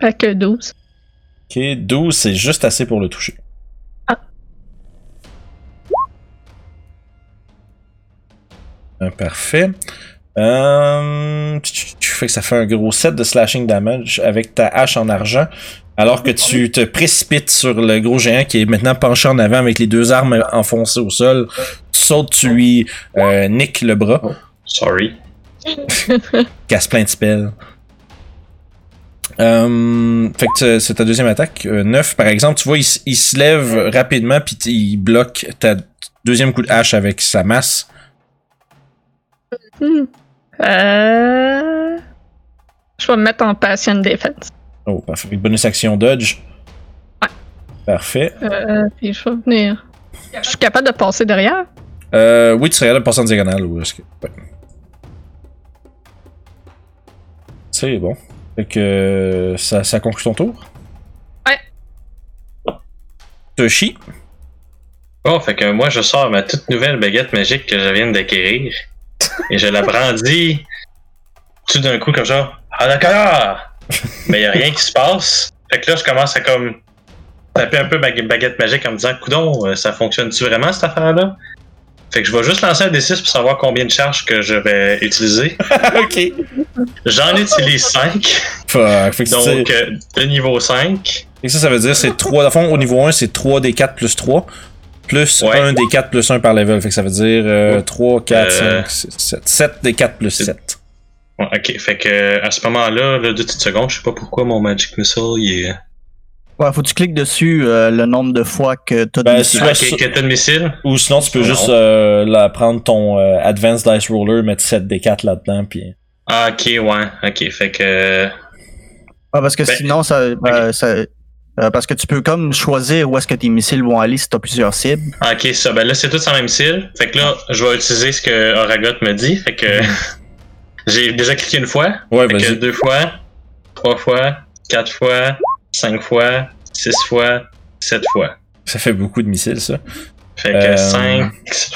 Fait que 12. Ok, 12, c'est juste assez pour le toucher. Ah. Euh, parfait. Euh, tu, fais que ça fait un gros set de slashing damage avec ta hache en argent. Alors que tu te précipites sur le gros géant qui est maintenant penché en avant avec les deux armes enfoncées au sol. Tu sautes, tu lui euh, niques le bras. Sorry. casse plein de spells. Euh, fait que c'est ta deuxième attaque. 9, par exemple, tu vois, il, se lève rapidement puis il bloque ta deuxième coup de hache avec sa masse. Hmm. Euh... Je vais me mettre en passion defense. Oh, parfait. Bonus action dodge. Ouais. Parfait. Euh, puis je vais venir. Je suis capable de passer derrière? Euh, oui, tu serais là de passer en diagonale ou est-ce que. Ouais. C'est bon. Fait que ça, ça conclut ton tour? Ouais. Toshi? Bon, fait que moi, je sors ma toute nouvelle baguette magique que je viens d'acquérir. Et je la brandis tout d'un coup comme ça. Ah d'accord! Mais y a rien qui se passe. Fait que là, je commence à comme taper un peu ma baguette magique en me disant, coudon, euh, ça fonctionne-tu vraiment cette affaire-là? Fait que je vais juste lancer un D6 pour savoir combien de charges que je vais utiliser. ok. J'en utilise 5. Fuck. Fait que Donc, euh, de niveau 5. Et ça, ça veut dire c'est 3. Dans fond, au niveau 1, c'est 3 des 4 plus 3. Plus Ouais. 1 des 4 plus 1 par level. Fait que ça veut dire euh, Ouais. 3, 4, Euh. 5, 6, 7. 7 des 4 plus C'est- 7. Ouais, ok, fait que à ce moment-là, là, deux petites secondes, je sais pas pourquoi mon Magic Missile, il est. Ouais, faut que tu cliques dessus euh, le nombre de fois que t'as Ben, de soit- Ah, Ouais, ok, que t'as de missile? Ou sinon, tu peux juste euh, la, prendre ton euh, Advanced Dice Roller, mettre 7 des 4 là-dedans. Puis... Ah, ok, ouais, ok, fait que. Ouais, parce que Ben, sinon, ça, euh, ça- euh, parce que tu peux comme choisir où est-ce que tes missiles vont aller si t'as plusieurs cibles. Ah, ok, ça, ben là, c'est tout sans même missile. Fait que là, je vais utiliser ce que Oragot me dit. Fait que. J'ai déjà cliqué une fois. Ouais, Fait que deux fois, trois fois, quatre fois, cinq fois, six fois, sept fois. Ça fait beaucoup de missiles, ça. Fait que Euh. 5,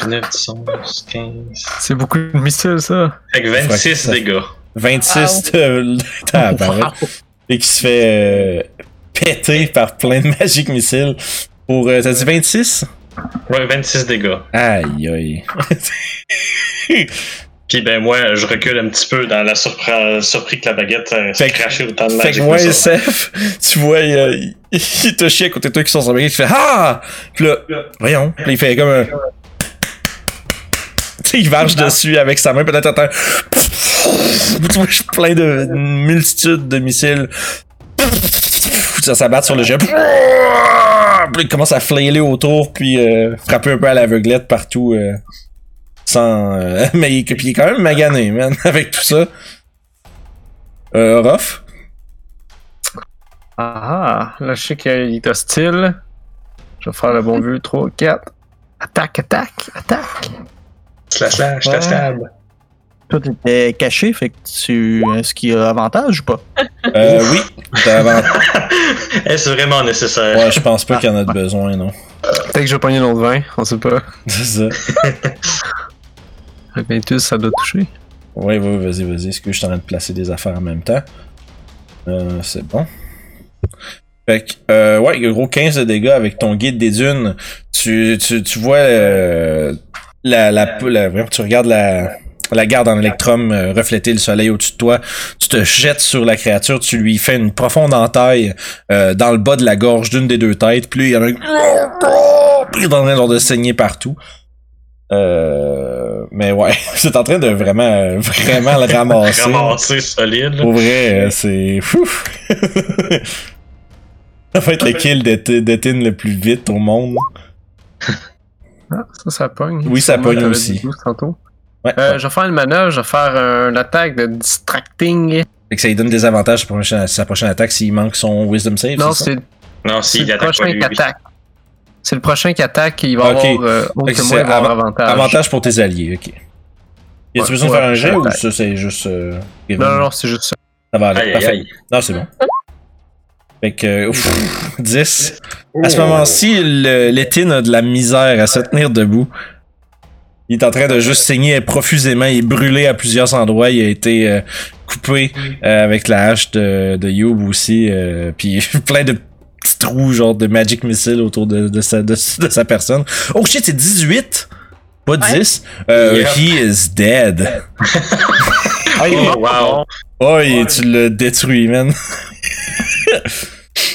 9, 10, 11, 15. C'est beaucoup de missiles, ça. Fait que Faudrait que 26 ça- dégâts. 26 de tabarnak. Et qui se fait euh, péter par plein de Magic Missiles. Pour. euh, T'as dit 26? Ouais, 26 dégâts. Aïe aïe. Puis ben moi, je recule un petit peu dans la surpre- surpris que la baguette euh, s'est crachée autant de Fait que moi. SF, tu vois, il, te chie à côté de toi qui sont sur le il fait Ah! Puis là, voyons. Puis il fait comme un. Tu sais, il marche dessus avec sa main, peut-être t'entends. Tu vois, plein de multitudes de missiles. Ça s'abat sur le jet. Puis il commence à flailer autour, puis euh, frapper un peu à l'aveuglette partout. euh, sans. euh, mais il, puis il est quand même magané, man, avec tout ça. Euh, Orof? Ah, là, je sais qu'il est hostile. Je vais faire le bon vue. 3, 4. Attaque, attaque, attaque. Slash slash, slash Ouais. Stab. Toi, t'étais caché, fait que tu. Est-ce qu'il y a avantage ou pas? Euh, oui, t'as avant- Est-ce vraiment nécessaire? Ouais, je pense pas qu'il y en a de besoin, non. Peut-être que je vais pogner l'autre 20, on sait pas. C'est ça. Le 28, ça doit toucher. Ouais, ouais, vas-y, vas-y. Est-ce que je suis en train de placer des affaires en même temps? Euh, c'est bon. Fait que, euh, ouais, gros 15 de dégâts avec ton guide des dunes. Tu, tu, tu vois euh, la, la, la- tu regardes la, la garde en électrum euh, refléter le soleil au-dessus de toi. Tu te jettes sur la créature, tu lui fais une profonde entaille euh, dans le bas de la gorge d'une des deux têtes. Puis il y en a un... Puis il est en train genre, de saigner partout. Euh, mais ouais, c'est en train de vraiment, euh, vraiment le ramasser. Ramassé solide. Pour vrai, c'est. Ça va être le kill de d'Etin le plus vite au monde. Ah, ça, ça pogne. Oui, ça Sûrement, pogne aussi. dit 12 tantôt. Ouais. Euh, je vais faire une manœuvre, je vais faire une attaque de distracting Fait que ça lui donne des avantages pour sa prochaine, sa prochaine attaque s'il manque son Wisdom Save. Non, c'est Non, le prochain qui attaque. C'est le prochain qui attaque et il va avoir. Euh, autre Fait que que c'est moi, il va avoir avant- avantage. Avantage pour tes alliés, ok. Y a-tu Ouais, besoin de faire un jet ou ça c'est juste. euh? Non, non, non, c'est juste ça. Ça va aller. Aïe, Parfait. aïe. Non, c'est bon. Fait que, ouf, 10. À ce Oh. moment-ci, le- Létine a de la misère à se tenir debout. Il est en train de juste saigner profusément. Il est brûlé à plusieurs endroits. Il a été euh, coupé euh, avec la hache de, de Youb aussi. euh, puis plein de petits trous, genre de Magic Missile autour de, de, sa, de, de sa personne. Oh shit, c'est 18! Pas 10. Euh, Yep. He is dead. Il est Oh, mort. wow. Oh, et tu l'as détruit, man.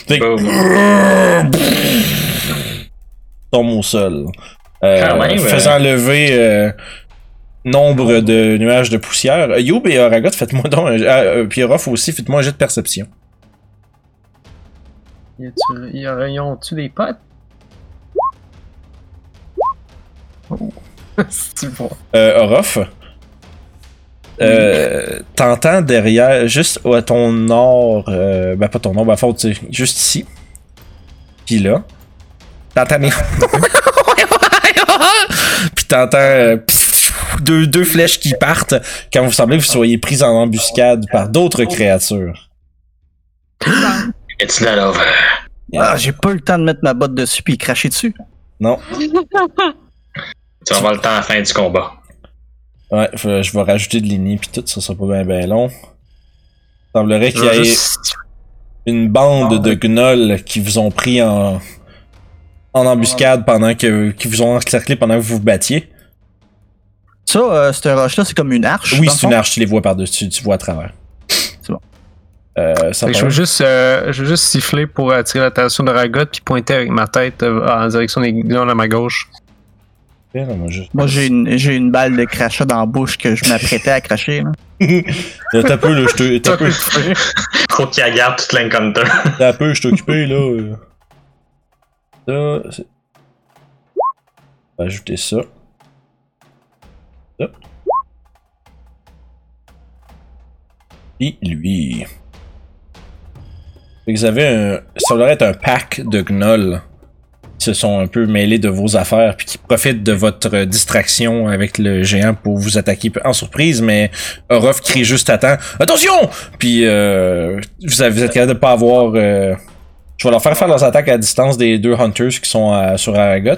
Fait que- tombe au sol. Euh, même, faisant lever euh, nombre de nuages de poussière. Euh, Youb et Aragot, faites-moi donc un, ah, euh, puis Orof aussi, faites-moi un jet de perception. Y ont-tu des potes? Oh. C'est bon. Euh, Orof, euh, t'entends derrière, juste à ton nord, euh, ben pas ton nord, ben faut, tu sais, juste ici, puis là, t'entends les... puis t'entends euh, deux, deux flèches qui partent quand vous semblez que vous soyez pris en embuscade par d'autres créatures. It's not over. Ah, j'ai pas eu le temps de mettre ma botte dessus puis cracher dessus. Non, Tu vas avoir le temps à la fin du combat. ouais, je vais rajouter de lignes puis tout, ça sera pas bien ben long. semblerait Je qu'il y ait juste- une bande de gnolls qui vous ont pris en, en embuscade pendant que, qui vous ont encerclé pendant que vous vous battiez? Ça, euh, cette roche-là, c'est comme une arche. Oui, c'est une arche, tu les vois par-dessus, tu vois à travers. C'est bon. Euh, ça je veux juste, euh, je veux juste siffler pour attirer l'attention de Ragot puis pointer avec ma tête euh, en direction des gnolls à ma gauche. Ouais, non, moi, j'ai une, j'ai une balle de crachat dans la bouche que je m'apprêtais à cracher. Euh, T'as peu, là, je te- t'as peu, Faut qu'il garde toute l'encounter. t'as peu, je occupé, là. Ça, ajouter ça. Ça. Et lui. Vous avez un... Ça devrait être un pack de gnolls qui se sont un peu mêlés de vos affaires puis qui profitent de votre distraction avec le géant pour vous attaquer en surprise, mais Orof crie juste à temps « Attention! » Puis euh, vous, êtes capable de pas avoir... euh, Je vais leur faire faire leurs attaques à distance des deux Hunters qui sont à- sur Aragot.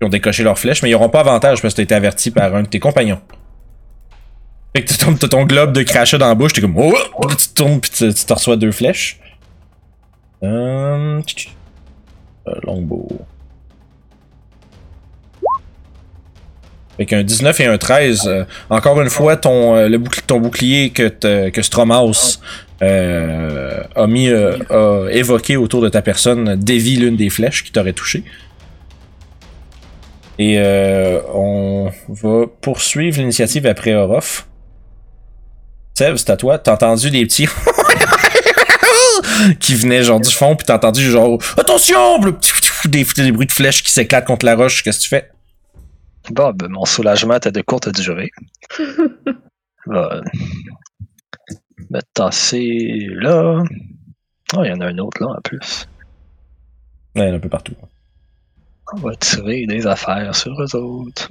Qui ont décoché leurs flèches, mais ils auront pas avantage parce que t'as été averti par un de tes compagnons. Fait que tu tombes, ton globe de crachat dans la bouche, t'es comme oh! Puis tu tournes puis tu, te reçois deux flèches. Euh. Euh, longbow. Fait qu'un 19 et un 13. euh, encore une fois, ton, euh, le bouclier, ton bouclier que, que Stromaus euh, a mis, euh, a évoqué autour de ta personne dévie l'une des flèches qui t'aurait touché. Et euh, on va poursuivre l'initiative après Orof. Seb, c'est à toi. T'as entendu des petits qui venaient genre du fond, puis t'as entendu genre attention, des, des bruits de flèches qui s'éclatent contre la roche. Qu'est-ce que tu fais? Bon, ben, mon soulagement était de courte durée. Vais me tasser là. Oh, il y en a un autre là en plus. Ouais, il y en a un peu partout. On va tirer des affaires sur eux autres.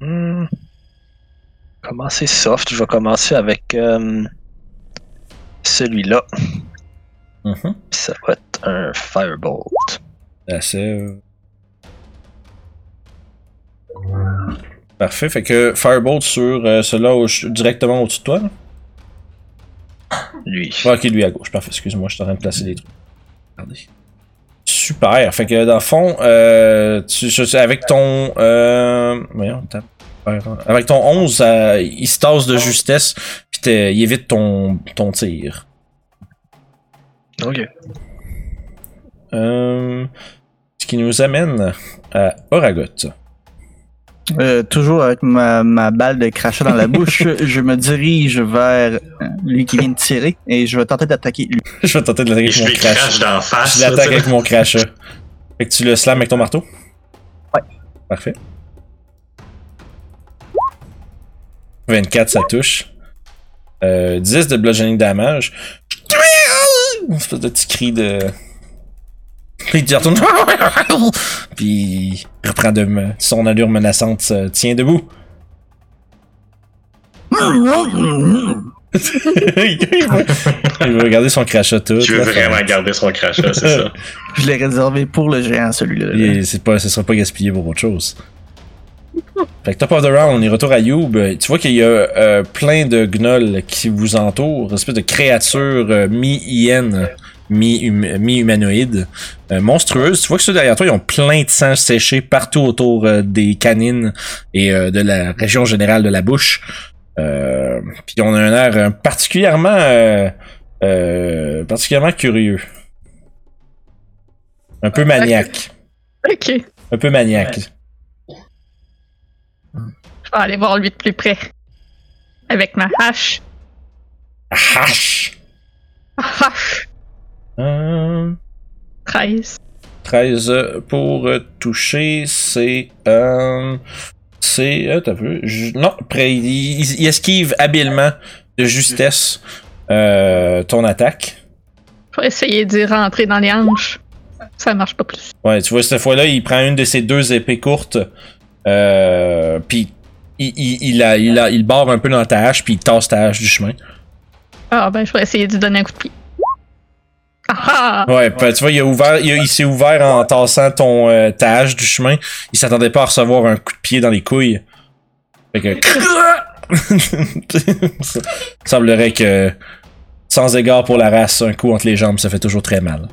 Hmm. Commencer soft? Je vais commencer avec euh, celui-là. Mhm. Puis Ça va être un Firebolt. Assez. Parfait. Fait que Firebolt sur euh, celui-là au- directement au-dessus de toi. là? Lui. Ah, ok, lui à gauche. Parfait. Excuse-moi, je suis en train de placer des trucs. Regardez. Super. Fait que dans le fond, euh, tu, je- avec ton. Euh, voyons. Avec ton 11, euh, il se tasse de justesse, puis t'es- il évite ton, ton tir. Ok. Euh, ce qui nous amène à Oragot. Euh, toujours avec ma, ma balle de crachat dans la bouche, je me dirige vers euh, lui qui vient de tirer et je vais tenter d'attaquer lui. Je vais tenter de l'attaquer avec je mon lui crachat. face. Je l'attaque avec mon crachat. Fait que tu le slams avec ton marteau? Ouais. Parfait. 24, ça touche. Euh, 10 de bludgeoning damage. Une espèce de petit cri de. Puis il retourne. Puis il reprend de son allure menaçante, se tient debout. il veut regarder son crachat tout. Je veux vraiment garder son crachat, c'est ça. Je l'ai réservé pour le géant, celui-là. c'est pas, ce sera pas gaspillé pour autre chose. Fait que top of the round, on est retour à Youb. Euh, Tu vois qu'il y a euh, plein de gnolls qui vous entourent, une espèce de créatures euh, mi-hyène, mi-hum- mi-humanoïde, euh, monstrueuses. Tu vois que ceux derrière toi, ils ont plein de sang séché partout autour euh, des canines et euh, de la région générale de la bouche. Euh, Puis on a un air particulièrement, euh, euh, particulièrement curieux. Un peu maniaque. Ok. Un peu maniaque. Je vais aller voir lui de plus près. Avec ma hache. Hache! Hache. Euh, 13. 13 pour toucher, c'est. Euh, c'est. Euh, t'as vu? Je- Non, après, il, il- il esquive habilement de justesse euh, ton attaque. Je vais essayer d'y rentrer dans les hanches. Ça marche pas plus. Ouais, tu vois, cette fois-là, il prend une de ses deux épées courtes, euh, puis il, il, il, a, il, a, il barre un peu dans ta hache, puis il tasse ta hache du chemin. Ah ben, je vais essayer d'y donner un coup de pied. Ah! Ouais, puis tu vois, il, a ouvert, il, s'est ouvert en tassant ton euh, ta hache du chemin. Il s'attendait pas à recevoir un coup de pied dans les couilles. Fait que. Ça semblerait que, sans égard pour la race, un coup entre les jambes, ça fait toujours très mal.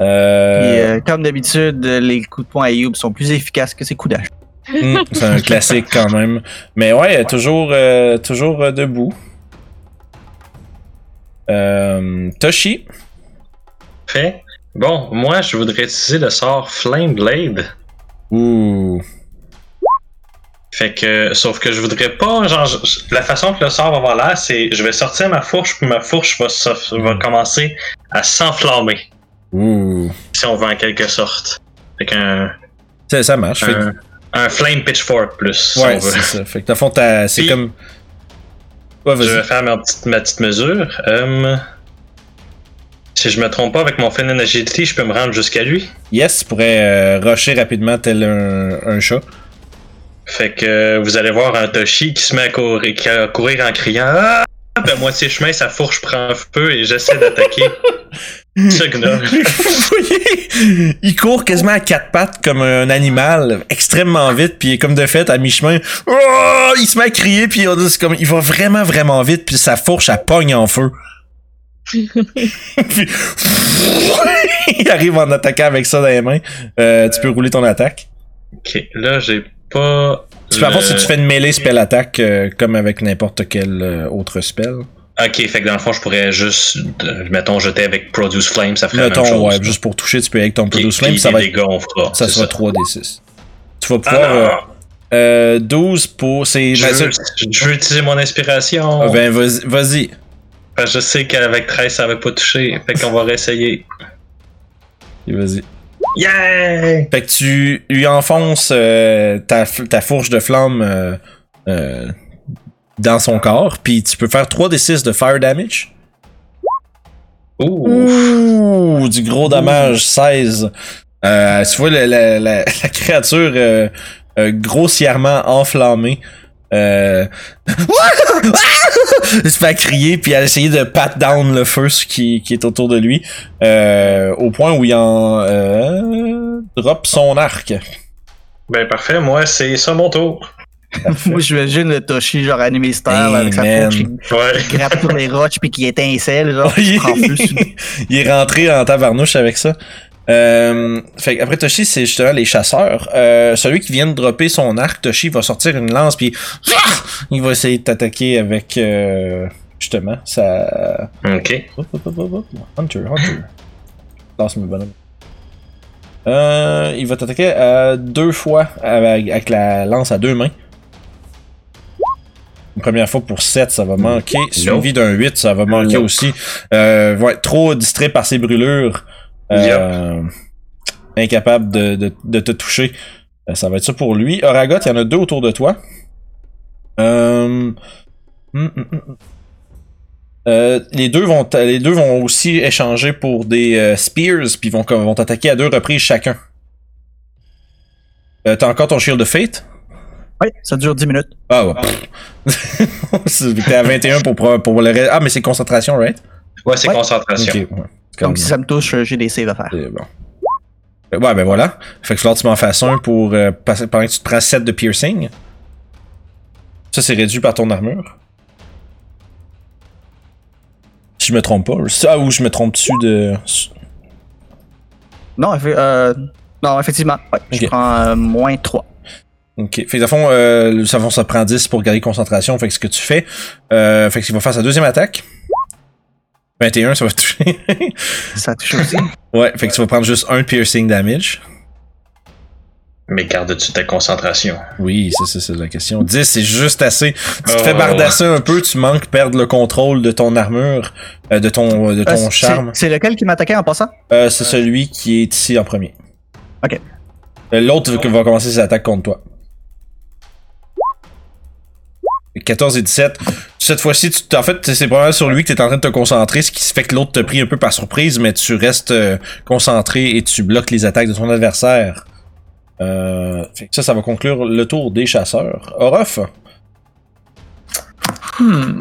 Euh, euh, comme d'habitude, les coups de poing à Youb sont plus efficaces que ses coups d'âge. hmm, c'est un classique quand même. Mais ouais, toujours, euh, toujours euh, debout. Euh, Toshi. Fait. Bon, moi, je voudrais utiliser le sort Flame Blade. Ouh. Fait que, sauf que je voudrais pas, genre, je- la façon que le sort va avoir l'air, c'est, je vais sortir ma fourche, puis ma fourche va, va commencer à s'enflammer, Ouh. si on veut en quelque sorte. Fait qu'un, Ça, ça marche. Fait un, un Flame Pitchfork plus, ouais, c'est ça. Fait que, dans le fond, c'est comme. Ouais, Je vais faire ma petite, ma petite mesure. Hum, si je me trompe pas, avec mon Fenin Agility, je peux me rendre jusqu'à lui. Yes, tu pourrais euh, rusher rapidement tel un, un chat. Fait que euh, vous allez voir un Toshi qui se met à courir, qui- à courir en criant Ah! À moitié chemin, sa fourche prend feu et j'essaie d'attaquer voyez, il court quasiment à quatre pattes comme un animal, extrêmement vite, puis comme de fait à mi-chemin. Oh! il se met à crier, puis c'est comme, il va vraiment vraiment vite, puis sa fourche elle pogne en feu. Puis, il arrive en attaquant avec ça dans les mains. Euh, tu peux rouler ton attaque. Ok, là j'ai pas. Tu peux avoir si tu fais une mêlée spell attaque euh, comme avec n'importe quel euh, autre spell. Ok, fait que dans le fond, je pourrais juste, euh, mettons, jeter avec Produce Flame, ça ferait la même Mettons, chose. ouais, juste pour toucher, tu peux avec ton Produce Flame, ça va être, dégâts, on fera. ça sera 3d6. Tu vas Ah pouvoir, euh, non, euh, 12 pour, c'est, je, ben, veux, ça- je veux utiliser mon inspiration. Ah, Ben, vas-y. vas-y. Je sais qu'avec 13, ça va pas toucher. Fait qu'on va réessayer. Et Vas-y. Yeah! Fait que tu lui enfonces euh, ta, ta fourche de flamme euh, euh, dans son corps, puis tu peux faire 3d6 de fire damage. Ouh! Ouh, du gros dommage, 16. Euh, tu vois la, la, la, la créature euh, euh, grossièrement enflammée. Euh... il se fait crier puis elle essayer de pat down le feu qui, qui est autour de lui euh, au point où il en drop son arc. Ben parfait, moi c'est ça mon tour. Moi, j'imagine le Toshi, genre animé star, avec sa fourche qui Ouais. gratte sur les roches puis qui étincelle, genre, il, est rentré en tabarnouche avec ça. Euh, fait après Toshi, c'est justement les chasseurs. Euh, celui qui vient de dropper son arc, Toshi va sortir une lance puis il va essayer de t'attaquer avec euh, justement sa Ok. Hunter, Hunter. Lance mon bonhomme. Euh, il va t'attaquer euh, deux fois avec, avec la lance à deux mains. Une première fois pour 7, ça va manquer. Suivi d'un 8, ça va manquer Nope. aussi. Euh, va être trop distrait par ses brûlures. Euh, Incapable de, de, de te toucher. Euh, ça va être ça pour lui. Oragot, il y en a deux autour de toi. Euh. Euh, les deux vont t- les deux vont aussi échanger pour des euh, spears puis vont vont t'attaquer à deux reprises chacun. Euh, T'as encore ton shield de fate? Oui, ça dure 10 minutes. Ah ouais. T'es à 21 pour, pour, pour le reste. Ah mais c'est concentration, right? Ouais, c'est Ouais. concentration. Ouais. Donc si ça me touche, j'ai des saves à faire. c'est bon. Ouais, ben voilà. Fait que falloir que tu m'en fasses un pour euh, passer- pendant que tu te prends 7 de piercing. Ça, c'est réduit par ton armure. Si je me trompe pas. Ah, ou je me trompe dessus de. Non, euh, non effectivement. Ouais, Je prends euh, moins 3. Ok. Fait que, le fond, euh, ça, ça prend 10 pour garder concentration. Fait que ce que tu fais, euh, fait que il va faire sa deuxième attaque. 21, ça va toucher. Ça touche aussi? ouais, fait que tu vas prendre juste un piercing damage. Mais garde-tu ta concentration? Oui, c'est ça, c'est la question. 10, c'est juste assez. Tu te Oh, fais bardasser un peu, tu manques perdre le contrôle de ton armure, euh, de ton, de Euh, ton charme. C'est lequel qui m'attaquait en passant? Euh, c'est celui qui est ici en premier. Ok. Euh, L'autre va- va commencer ses attaques contre toi. 14 et 17. Cette fois-ci, tu, en fait, c'est probablement sur lui que tu es en train de te concentrer, ce qui fait que l'autre te pris un peu par surprise, mais tu restes euh, concentré et tu bloques les attaques de ton adversaire. Euh, ça, ça va conclure le tour des chasseurs. Orof, Hmm.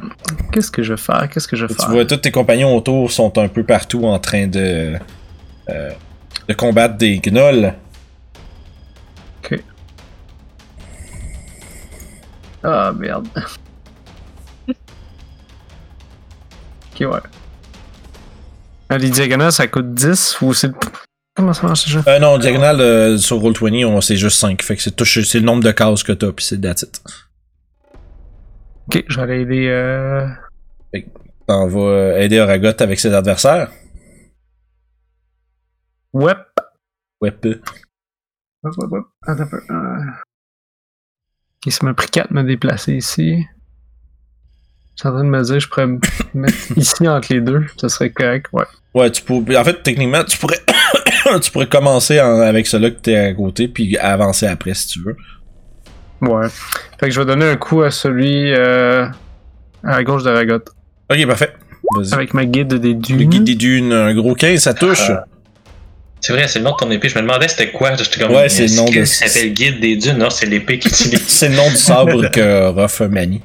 Qu'est-ce que je vais faire? Qu'est-ce que je vais tu faire? vois, tous tes compagnons autour sont un peu partout en train de, euh, de combattre des gnolls. Ah, merde. ok, ouais. Ah, les diagonales, ça coûte 10 ou c'est. Comment ça marche déjà? Euh, non, diagonale euh, sur Roll20, on- c'est juste 5. Fait que c'est touché- c'est le nombre de cases que t'as, puis c'est that's it. Ok, je vais aller aider. Euh... T'en vas euh, aider Oragot avec ses adversaires? Peu. Hop, hop, hop. Attends un peu. Ok, ça m'a pris 4 de me déplacer ici. Je suis en train de me dire, je pourrais me mettre ici entre les deux. Ça serait correct, ouais. Ouais, tu pourrais. En fait, techniquement, tu pourrais. tu pourrais commencer en- avec celui que t'es à côté, puis avancer après si tu veux. Ouais. Fait que je vais donner un coup à celui euh, à la gauche de la gotte. Ok, parfait. Vas-y. Avec ma guide des Le dunes. guide des dunes, un gros 15, ça touche. Ah. C'est vrai, c'est le nom de ton épée. Je me demandais c'était quoi. J'étais comme. Ouais, c'est le nom de- Ça s'appelle Guide des Dunes? Non, c'est l'épée utilise. c'est le nom du sabre que Ruff manie.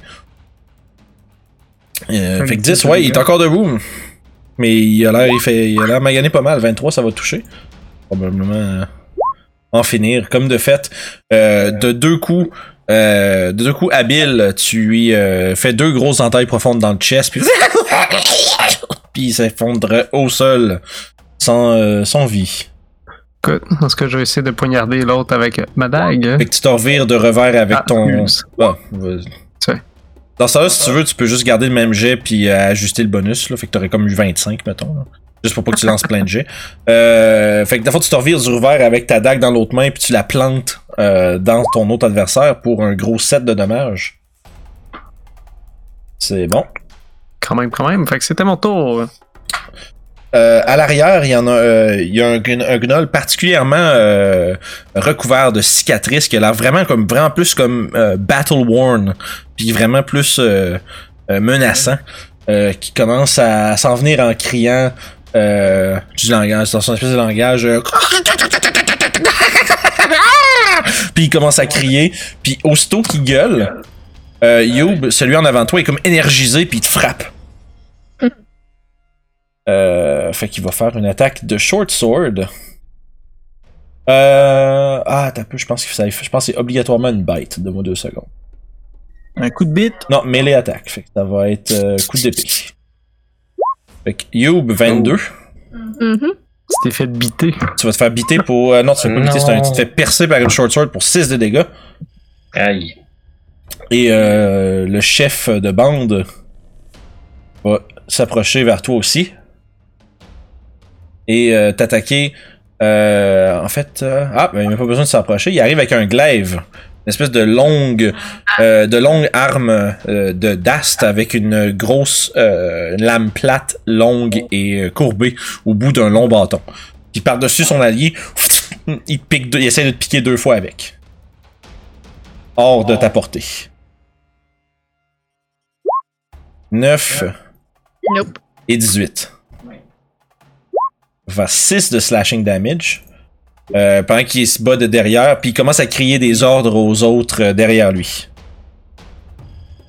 Euh, fait que petit 10, peu ouais, il est encore debout. Mais il a l'air, il fait, il a l'air magané pas mal. 23, ça va toucher. Probablement euh, en finir. Comme de fait, euh, de deux coups, euh, de deux coups habiles, tu lui euh, fais deux grosses entailles profondes dans le chest, puis, puis il s'effondre au sol, sans, euh, sans vie. Écoute, est-ce que je vais essayer de poignarder l'autre avec ma dague? Fait que tu te revires de revers avec Ah, ton. Ah, vas-y. Dans ça, si tu veux, tu peux juste garder le même jet puis euh, ajuster le bonus. Là, fait que t'aurais comme eu 25, mettons. là. Juste pour pas que tu lances plein de jets. Euh, fait que des fois, tu te revires du revers avec ta dague dans l'autre main puis tu la plantes euh, dans ton autre adversaire pour un gros set de dommages. C'est bon. Quand même, quand même. Fait que c'était mon tour. Euh, à l'arrière, il y a, euh, un, gn- un gnoll particulièrement euh, recouvert de cicatrices qui a l'air vraiment comme vraiment plus comme battle worn, puis vraiment plus menaçant, qui commence à s'en venir en criant du langage, dans son espèce de langage. puis il commence à crier, puis aussitôt qu'il gueule, Youb, celui en avant de toi, est comme énergisé puis il te frappe. Euh, fait qu'il va faire une attaque de short sword. Euh, ah, t'as peu, je pense que ça, je pense que c'est obligatoirement une bite. Donne-moi deux secondes. Un coup de bite? Non, melee attaque. Fait que ça va être euh, coup d'épée. Fait que Youb, 22. Mhm. Tu t'es fait biter. Tu vas te faire biter pour. euh, non, tu te fais pas biter, c'est un- tu te fais percer par une short sword pour 6 de dégâts. Aïe. Et euh, le chef de bande va s'approcher vers toi aussi. Et euh, t'attaquer. euh, en fait. euh, ah, ben, il n'a pas besoin de s'approcher. Il arrive avec un glaive. Une espèce de longue, euh, de longue arme euh, de d'ast avec une grosse euh, lame plate, longue et courbée au bout d'un long bâton. Puis par-dessus son allié, il, pique deux- il essaie de te piquer deux fois avec. Hors de ta portée. 9 Nope. et 18. Va 6 de slashing damage. Euh, pendant qu'il se bat de derrière, puis il commence à crier des ordres aux autres euh, derrière lui.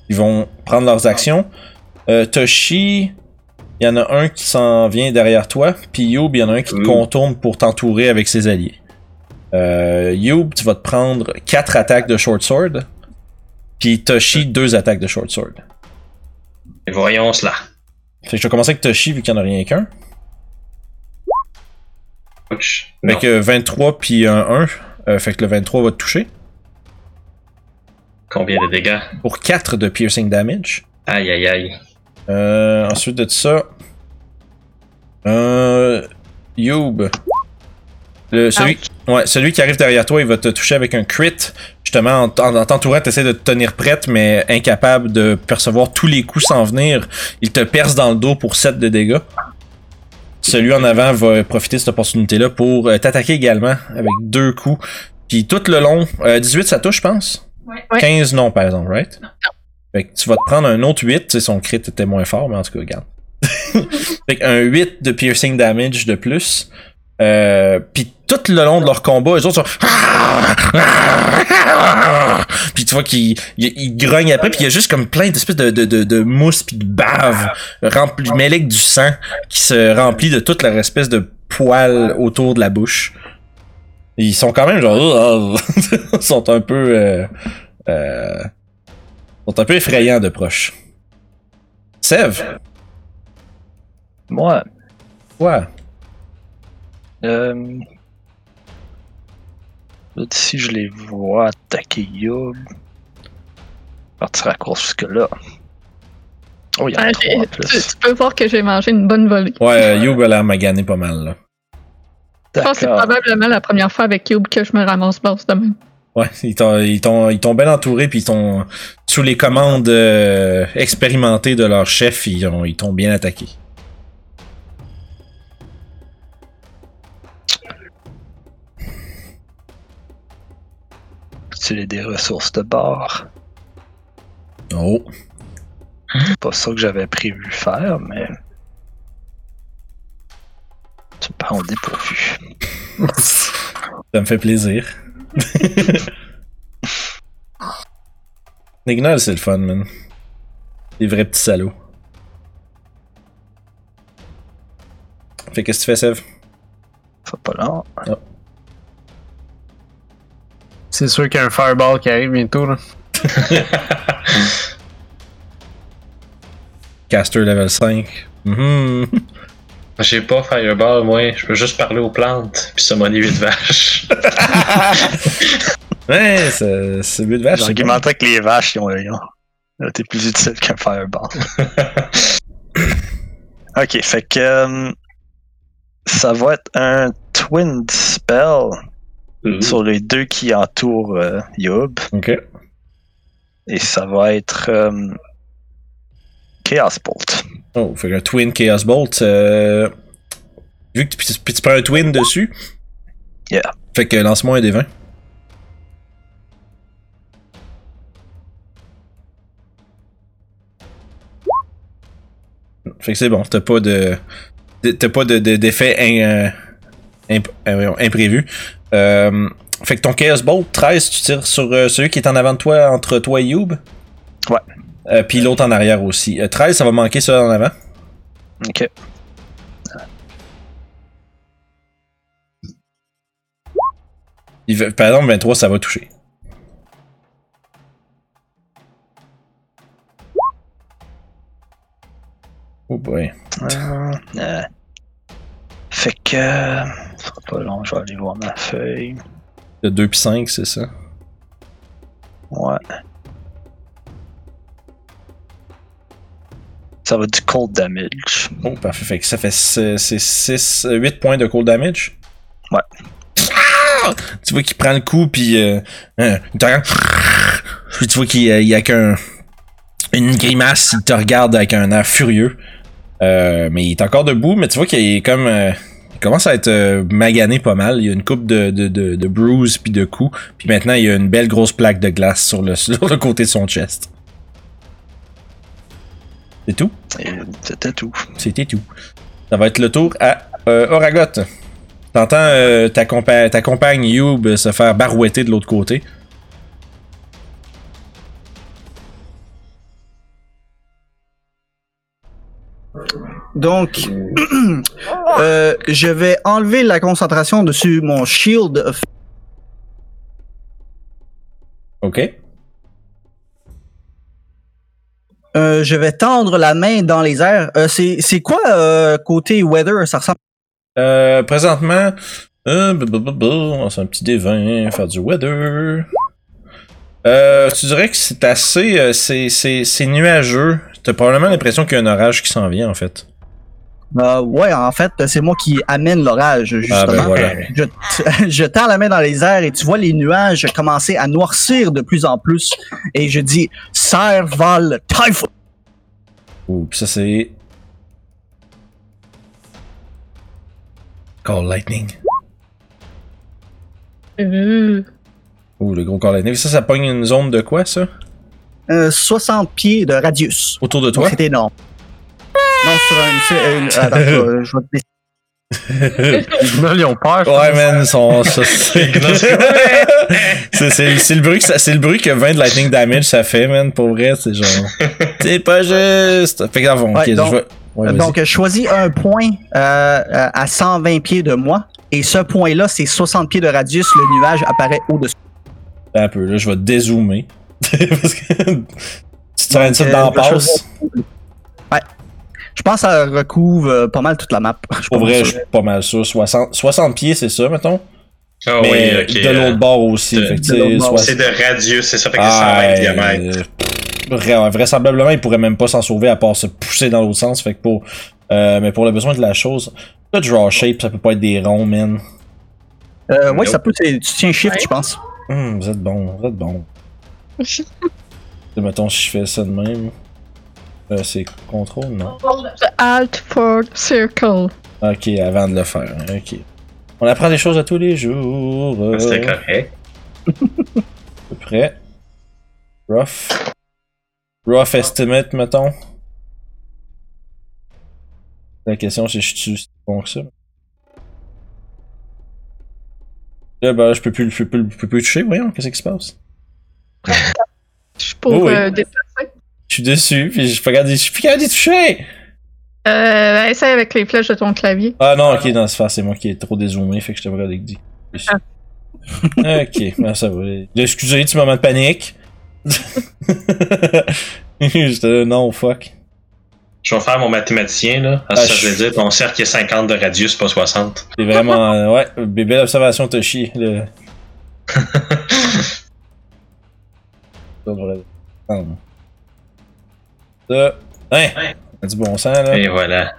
Ils vont prendre leurs actions. Euh, Toshi, il y en a un qui s'en vient derrière toi, puis Youb, il y en a un qui te contourne pour t'entourer avec ses alliés. Euh, Youb, tu vas te prendre 4 attaques de short sword, puis Toshi, 2 attaques de short sword. Et voyons cela. Fait que je vais commencer avec Toshi vu qu'il n'y en a rien qu'un. Ouch. Fait Non. que 23 puis un 1. euh, fait que le 23 va te toucher. Combien de dégâts? Pour 4 de piercing damage. Aïe, aïe, aïe. Euh, ensuite de ça. Euh. Youb. Le, celui, ouais, celui qui arrive derrière toi, il va te toucher avec un crit. Justement, en, en, en t'entourant, t'essaies de te tenir prête, mais incapable de percevoir tous les coups sans venir. Il te perce dans le dos pour 7 de dégâts. Celui en avant va profiter de cette opportunité-là pour euh, t'attaquer également avec deux coups. Puis tout le long, euh, 18 ça touche, je pense? Ouais. 15 non, par exemple, right? Fait que tu vas te prendre un autre 8, tu sais, son crit était moins fort, mais en tout cas, regarde. fait qu'un 8 de piercing damage de plus. Euh, puis tout le long de leur combat, les autres sont... Tu vois ils grognent après, puis il y a juste comme plein d'espèces de, de, de, de mousse puis de bave rempli, mêlée avec du sang qui se remplit de toute leur espèce de poils autour de la bouche. Ils sont quand même genre... Ils sont un peu... Euh, euh, sont un peu effrayants de proche. Sev, Moi, ouais. euh, d'ici, je les vois attaquer Yob. Partir à course jusque-là. Oh, il y en Ah, a j'ai- trois en plus. tu peux voir que j'ai mangé une bonne volée. Ouais, euh, Youb a l'air magané pas mal, là. Je pense que c'est probablement la première fois avec Cube que je me ramasse boss de même. Ouais, ils t'ont, ils t'ont, ils t'ont bien entouré, puis ils t'ont, sous les commandes euh, expérimentées de leur chef, ils, ont, ils t'ont bien attaqué. Utiliser des ressources de bord. Oh. C'est pas ça que j'avais prévu faire, mais. Tu prends au dépourvu. Ça me fait plaisir. Nignol, c'est le fun, man. Des vrais petits salauds. Fait qu'est-ce que tu fais, Sev? Ça pas long. C'est sûr qu'il y a un fireball qui arrive bientôt. Là. Caster level 5. Mhm. J'ai pas Fireball, moi. Je peux juste parler aux plantes, puis summoner 8 vaches. Ouais, c'est, c'est but de vache. J'argumentais que les vaches, ils ont, ils ont- ils ont été plus utiles qu'un fireball. ok, fait que. euh, ça va être un twin spell Ouh. sur les deux qui entourent euh, Yob. Ok. Et ça va être. euh, Chaos Bolt. Oh, fait qu'un Twin Chaos Bolt. euh, Vu que tu, prends un Twin dessus. Yeah. Fait que lance-moi un des 20. Fait que c'est bon, t'as pas de. T'as pas de, de- d'effet in- imp- voyons, imprévu. Euh, fait que ton Chaos Bolt, 13, tu tires sur euh, celui qui est en avant de toi, entre toi et Youb? Ouais. Euh, Puis l'autre en arrière aussi. Euh, 13, ça va manquer ça en avant? Ok. Il par exemple, 23, ça va toucher. Oh boy. Euh, euh. Fait que. Euh, sera pas long, je vais aller voir ma feuille. De 2 puis 5, c'est ça? Ouais. Ça va du cold damage. Oh, parfait. Fait que ça fait 6, 8 points de cold damage? Ouais. Ah! Tu vois qu'il prend le coup, puis euh, euh. Puis tu vois qu'il euh, il y a qu'un. Une grimace, il te regarde avec un air furieux. Euh, mais il est encore debout, mais tu vois qu'il est comme. Il commence à être euh, magané pas mal. Il y a une coupe de, de, de, de bruises puis de coups. Puis maintenant, il y a une belle grosse plaque de glace sur le, sur le côté de son chest. C'est tout? C'était tout. C'était tout. Ça va être le tour à euh, Oragot. T'entends euh, ta, compa- ta compagne Youb se faire barouetter de l'autre côté. Donc, euh, je vais enlever la concentration dessus mon shield. of- OK. Euh, je vais tendre la main dans les airs. Euh, c'est c'est quoi côté weather? Ça ressemble. Présentement, va faire un petit D20, faire du weather. Tu dirais que c'est assez. c'est, c'est, c'est nuageux. T'as probablement l'impression qu'il y a un orage qui s'en vient, en fait. Euh, ouais, en fait, c'est moi qui amène l'orage, justement. Ah, ben voilà. je, je tends la main dans les airs et tu vois les nuages commencer à noircir de plus en plus. Et je dis Serval Typhoon. Ouh, pis ça, c'est. Call Lightning. Euh, Ouh, le gros Call Lightning. Ça, ça pogne une zone de quoi, ça? Euh, 60 pieds de radius. Autour de toi? C'est énorme. Non, sur un. euh, attends, je vais- te Les gnolls, ils ont peur. Ouais, man, son. ça, c'est c'est, c'est, c'est le bruit que ça- c'est le bruit que 20 de lightning damage ça fait, man. Pour vrai, c'est genre. C'est pas juste. Fait que, avant, ok, Ouais, donc- je vais. Ouais, vas-y. Donc, je choisis un point euh, euh, à 120 pieds de moi. Et ce point-là, c'est 60 pieds de radius. Le nuage apparaît au-dessus. un peu, là, je vais dézoomer. Parce que. Tu traînes ça Euh, dans la vais passe. Je pense que ça recouvre euh, pas mal toute la map. Je Pour pas vrai, je suis pas mal sûr. 60, 60 pieds, c'est ça, mettons? Ah Mais oui, ok. de euh, l'autre bord aussi. de l'autre bord. soix- C'est de radius, c'est ça, fait que c'est Ah, 120 km. euh, vraisemblablement, il pourrait même pas s'en sauver à part se pousser dans l'autre sens. Fait que pour, euh, mais pour le besoin de la chose, le draw shape, ça peut pas être des ronds, man. Euh, ouais, ça peut. c'est- Tu tiens shift, Ouais. je pense. Hum, vous êtes bon, vous êtes bon. Mettons, si je fais ça de même. Euh, c'est contrôle, non? Alt for circle. Ok, avant de le faire. Ok. On apprend des choses à tous les jours. euh, C'était correct. à peu près. Rough. Rough estimate, mettons. La question, c'est je suis bon que ça? Là, ben, je peux plus, je peux plus, je peux plus le toucher, voyons, qu'est-ce qui se passe? Je suis pour Oh oui. euh, déplacer. Je suis dessus, puis je suis pas capable de- je suis plus capable d'y toucher! Euh, essaye avec les flèches de ton clavier. Ah non, ok, non, c'est pas, c'est moi qui est trop dézoomé, fait que je te regarde avec dit. ok, ben, ça va. Excusez, petit moment de panique. J'étais là, non, fuck. Je vais faire mon mathématicien, là. Ah, Ah, ça, je- je veux dire, ton cercle est 50 de radius, pas 60. C'est vraiment. euh, ouais, belle observation, Toshi. Le... Ça non. Ça. Hein! Du bon sens, là. Et voilà.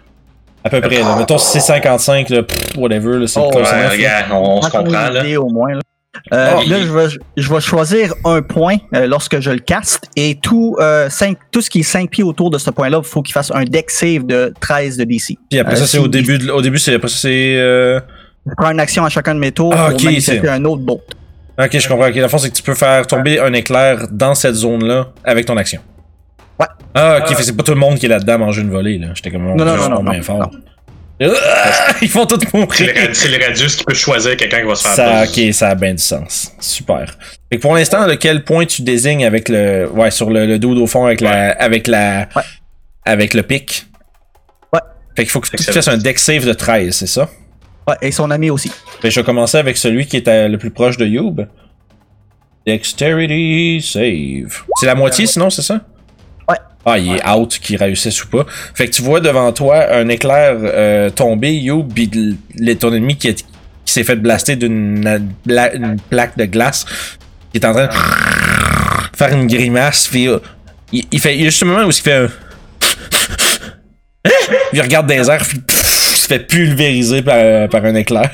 À peu près, là. Mettons si c'est 55, là, pff, whatever, là, c'est Oh, Ouais, regarde, on, on se comprend, là. idée, au moins. Là, Euh, Oh, là je, vais, je vais choisir un point euh, lorsque je le caste et tout, euh, cinq- tout ce qui est 5 pieds autour de ce point-là, il faut qu'il fasse un deck save de 13 de DC. Puis après Euh, ça, c'est au début, de- au début, c'est, après ça, c'est, euh... Je prends une action à chacun de mes tours Ah, pour ok, manifester c'est- un autre bolt. Ok, je comprends. Ok, la fond, c'est que tu peux faire tomber un éclair dans cette zone-là avec ton action. Ouais. Ah, ok, fait que c'est pas tout le monde qui est là-dedans à manger une volée, là. J'étais comme, Non, non, non, non, bien non, fort. non. Ah, Ils font tout C'est mourir. c'est le radius qui peut choisir quelqu'un qui va se faire Ça, ok, ça a bien du sens. Super. Fait que pour l'instant, lequel point tu désignes avec le, ouais, sur le, le dos au fond avec la, avec la, Ouais. avec le pic? Ouais. Fait qu'il faut que tu fasses un deck save de 13, c'est ça? Ouais, et son ami aussi. Fait que je vais commencer avec celui qui est à- le plus proche de Youb. Dexterity save. C'est la moitié sinon, c'est ça? Ah, il est out, qu'il réussisse ou pas. Fait que tu vois devant toi un éclair euh, tomber, l- le- ton ennemi qui, est- qui s'est fait blaster d'une bla- plaque de glace, qui est en train de faire une grimace, puis euh, il, il fait, il y a juste un moment où il fait un... il regarde des airs, puis il se fait pulvériser par, par un éclair.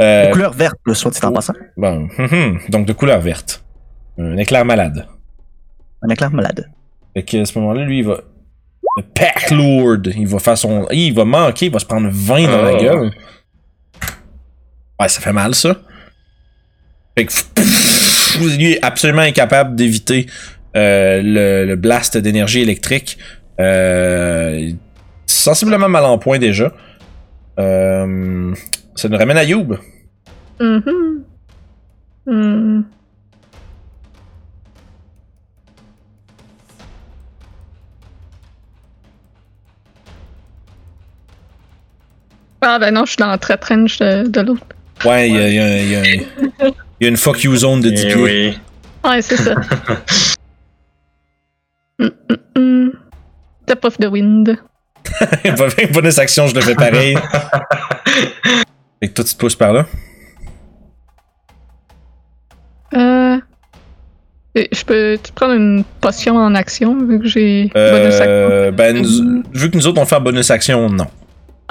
Euh, De couleur verte, le soit dit en passant. Bon, hum, hum. donc de couleur verte. Un éclair malade. Un éclair malade. Fait que à ce moment-là, lui, il va. Le Pack Lord, il va faire son. Il va manquer, il va se prendre 20 dans la Oh. gueule. Ouais, ça fait mal, ça. Fait que lui est absolument incapable d'éviter euh, le, le blast d'énergie électrique. Euh, sensiblement mal en point déjà. Euh, ça nous ramène à Youb. Mhm. Hmm. Ah ben non, je suis dans le trap range de, de l'autre. Ouais, il y a, il y a- il y a- il y a une fuck you zone de 10 Eh pieds. oui. Ouais, c'est ça. Mm, mm, mm. The wind. Bonus action, je le fais pareil. fait que toi, tu te pousses par là? Euh. Je peux tu prendre une potion en action vu que j'ai bonus action? Euh, ben, nous- vu que nous autres, on fait bonus action, non.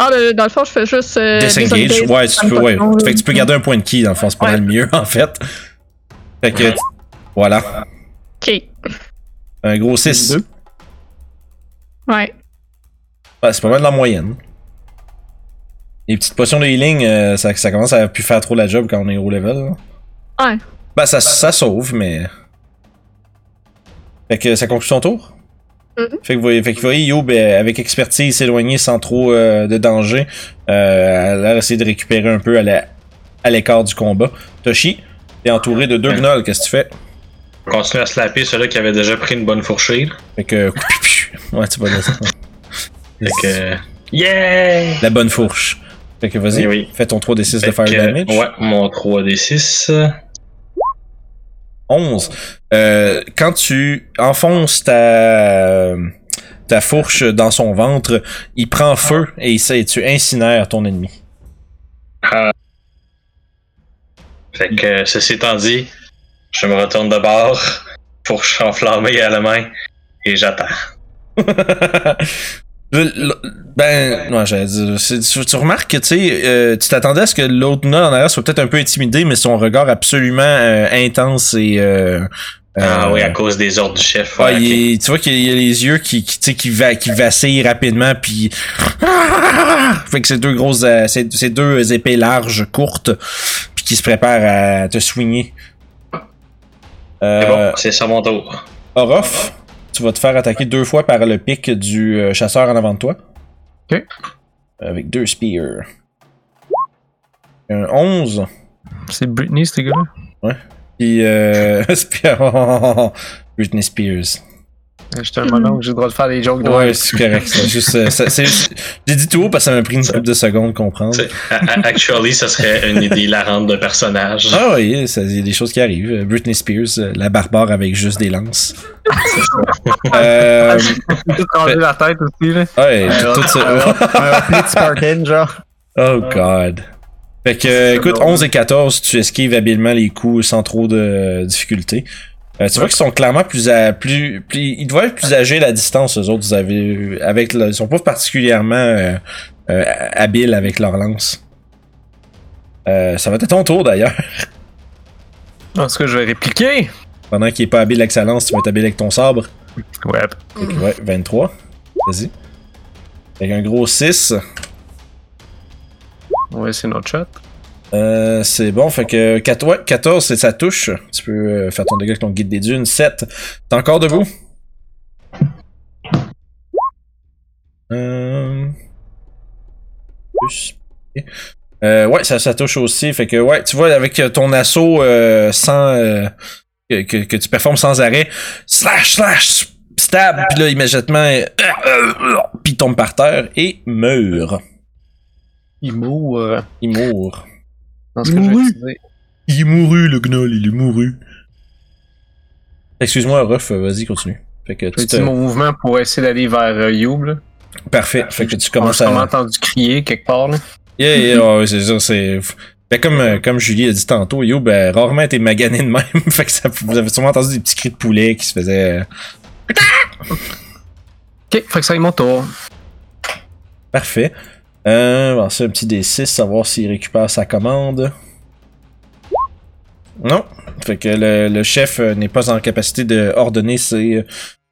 Ah, ben, dans le fond, je fais juste. euh, Disengage, ouais, tu peux, ouais. Fait que tu peux garder un point de ki, dans le fond, c'est pas Ouais. mal mieux, en fait. Fait que, voilà. Ok. Un gros 6. Deux. Ouais. Ouais, c'est pas mal de la moyenne. Les petites potions de healing, euh, ça, ça commence à plus faire trop la job quand on est au level. là. Ouais. Ben, ça, ça sauve, mais. Fait que ça conclut son tour? Mhm. Fait que vous voyez, fait que vous voyez Youb, avec expertise, s'éloigner sans trop euh, de danger. Euh, elle a essayé de récupérer un peu à la- à l'écart du combat. Toshi, t'es entouré de deux gnolls, qu'est-ce que tu fais? Continue à slapper ceux-là qui avaient déjà pris une bonne fourchée. Fait que. Ouais, tu vas là. Fait que. Yeah! La bonne fourche. Fait que vas-y, oui. fais ton 3d6 de fire que, damage. Ouais, mon 3d6. 11. Euh, quand tu enfonces ta, ta fourche dans son ventre, il prend feu et, tu incinères ton ennemi. Fait que, ceci étant dit, je me retourne de bord, fourche enflammée à la main, et j'attends. Le- le- ben, non, j'allais dire, tu, tu remarques que tu sais, euh, tu t'attendais à ce que l'autre nord en arrière soit peut-être un peu intimidé, mais son regard absolument euh, intense et euh, Ah euh, oui, à cause des ordres du chef. Ouais, ouais, il tu vois qu'il y a les yeux qui, qui, tu sais, qui, va, qui vacillent rapidement, puis fait que c'est deux grosses, c'est deux épées larges, courtes, puis qui se préparent à te soigner. C'est bon, c'est ça mon tour. Orof, tu vas te faire attaquer deux fois par le pic du euh, chasseur en avant de toi. Ok. Avec deux spears. Un 11. C'est Britney, ce gars-là? Puis euh, Spear- Britney Spears. J'étais un monon, j'ai le droit de faire des jokes de Ouais, c'est correct. C'est juste, euh, ça- c'est- J'ai dit tout haut parce que ça m'a pris une couple de secondes de comprendre. C'est- a- a- Actually, ça serait une idée hilarante de personnage. Ah oui, ça- il y a des choses qui arrivent. Britney Spears, euh, la barbare avec juste des lances. Euh, J'ai tout rendu la tête aussi, là. ouais, tout, tout ça. Un Spartan, genre. Oh god. Fait que, euh, écoute, 11 et 14, tu esquives habilement les coups sans trop de difficulté. Euh, tu vois qu'ils sont clairement plus, à, plus, plus, ils doivent être plus âgés à la distance, eux autres. Vous avez, avec, le- ils sont pas particulièrement euh, euh, habiles avec leur lance. Euh, ça va être ton tour d'ailleurs. En tout cas, je vais répliquer? Pendant qu'il est pas habile avec sa lance, tu vas être habile avec ton sabre. Ouais. Fait que, ouais, 23. Vas-y. Avec un gros 6. Ouais, c'est notre shot. Euh, c'est bon, fait que 4, ouais, 14, c'est sa touche. Tu peux euh, faire ton dégât avec ton guide des dunes. 7. T'es encore debout? Euh... Euh, ouais, ça, ça touche aussi. Fait que, ouais, tu vois, avec ton assaut sans. Euh, que, que, que tu performes sans arrêt, slash, slash, stab, puis là, immédiatement, euh, euh, euh, puis il tombe par terre et meurt. Il. Il que je vais utiliser. Il est mouru, le gnoll, il est mouru. Excuse-moi, Ruff, euh, vas-y, continue. Fait que tu te... mon mouvement pour essayer d'aller vers euh, Youb, là. Parfait. Fait que tu commences J'ai à. entendu crier quelque part, là. Yeah, yeah, ouais, c'est ça, c'est. Ben, comme, euh, comme Julie a dit tantôt, Yo, ben, rarement été magané de même. fait que ça, vous avez sûrement entendu des petits cris de poulet qui se faisaient. euh, Ok, fait que ça est mon tour. Parfait. Euh, bon, c'est un petit D6, savoir s'il récupère sa commande. Non. Fait que le, le chef euh, n'est pas en capacité de ordonner ses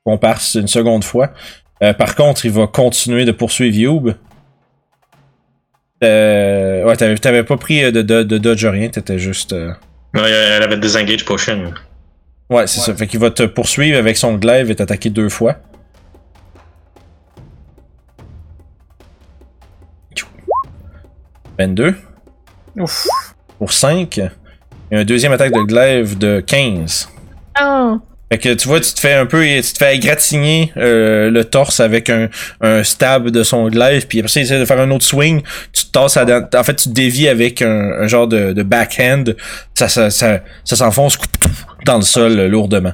comparses une seconde fois. Euh, par contre, il va continuer de poursuivre Youb. Euh, ouais, t'avais, t'avais pas pris euh, de, de, de dodge rien, t'étais juste. Euh... Ouais, elle avait disengage potion. Ouais, c'est ça. Fait qu'il va te poursuivre avec son glaive et t'attaquer deux fois. 22. Ouf. Pour 5. Et un deuxième attaque de glaive de 15. Oh. Fait que tu vois, tu te fais un peu, tu te fais égratigner euh, le torse avec un, un stab de son glaive, puis après ça, il essaie de faire un autre swing, tu te tasses à, en fait, tu te dévies avec un, un genre de, de backhand, ça, ça, ça, ça s'enfonce dans le sol lourdement.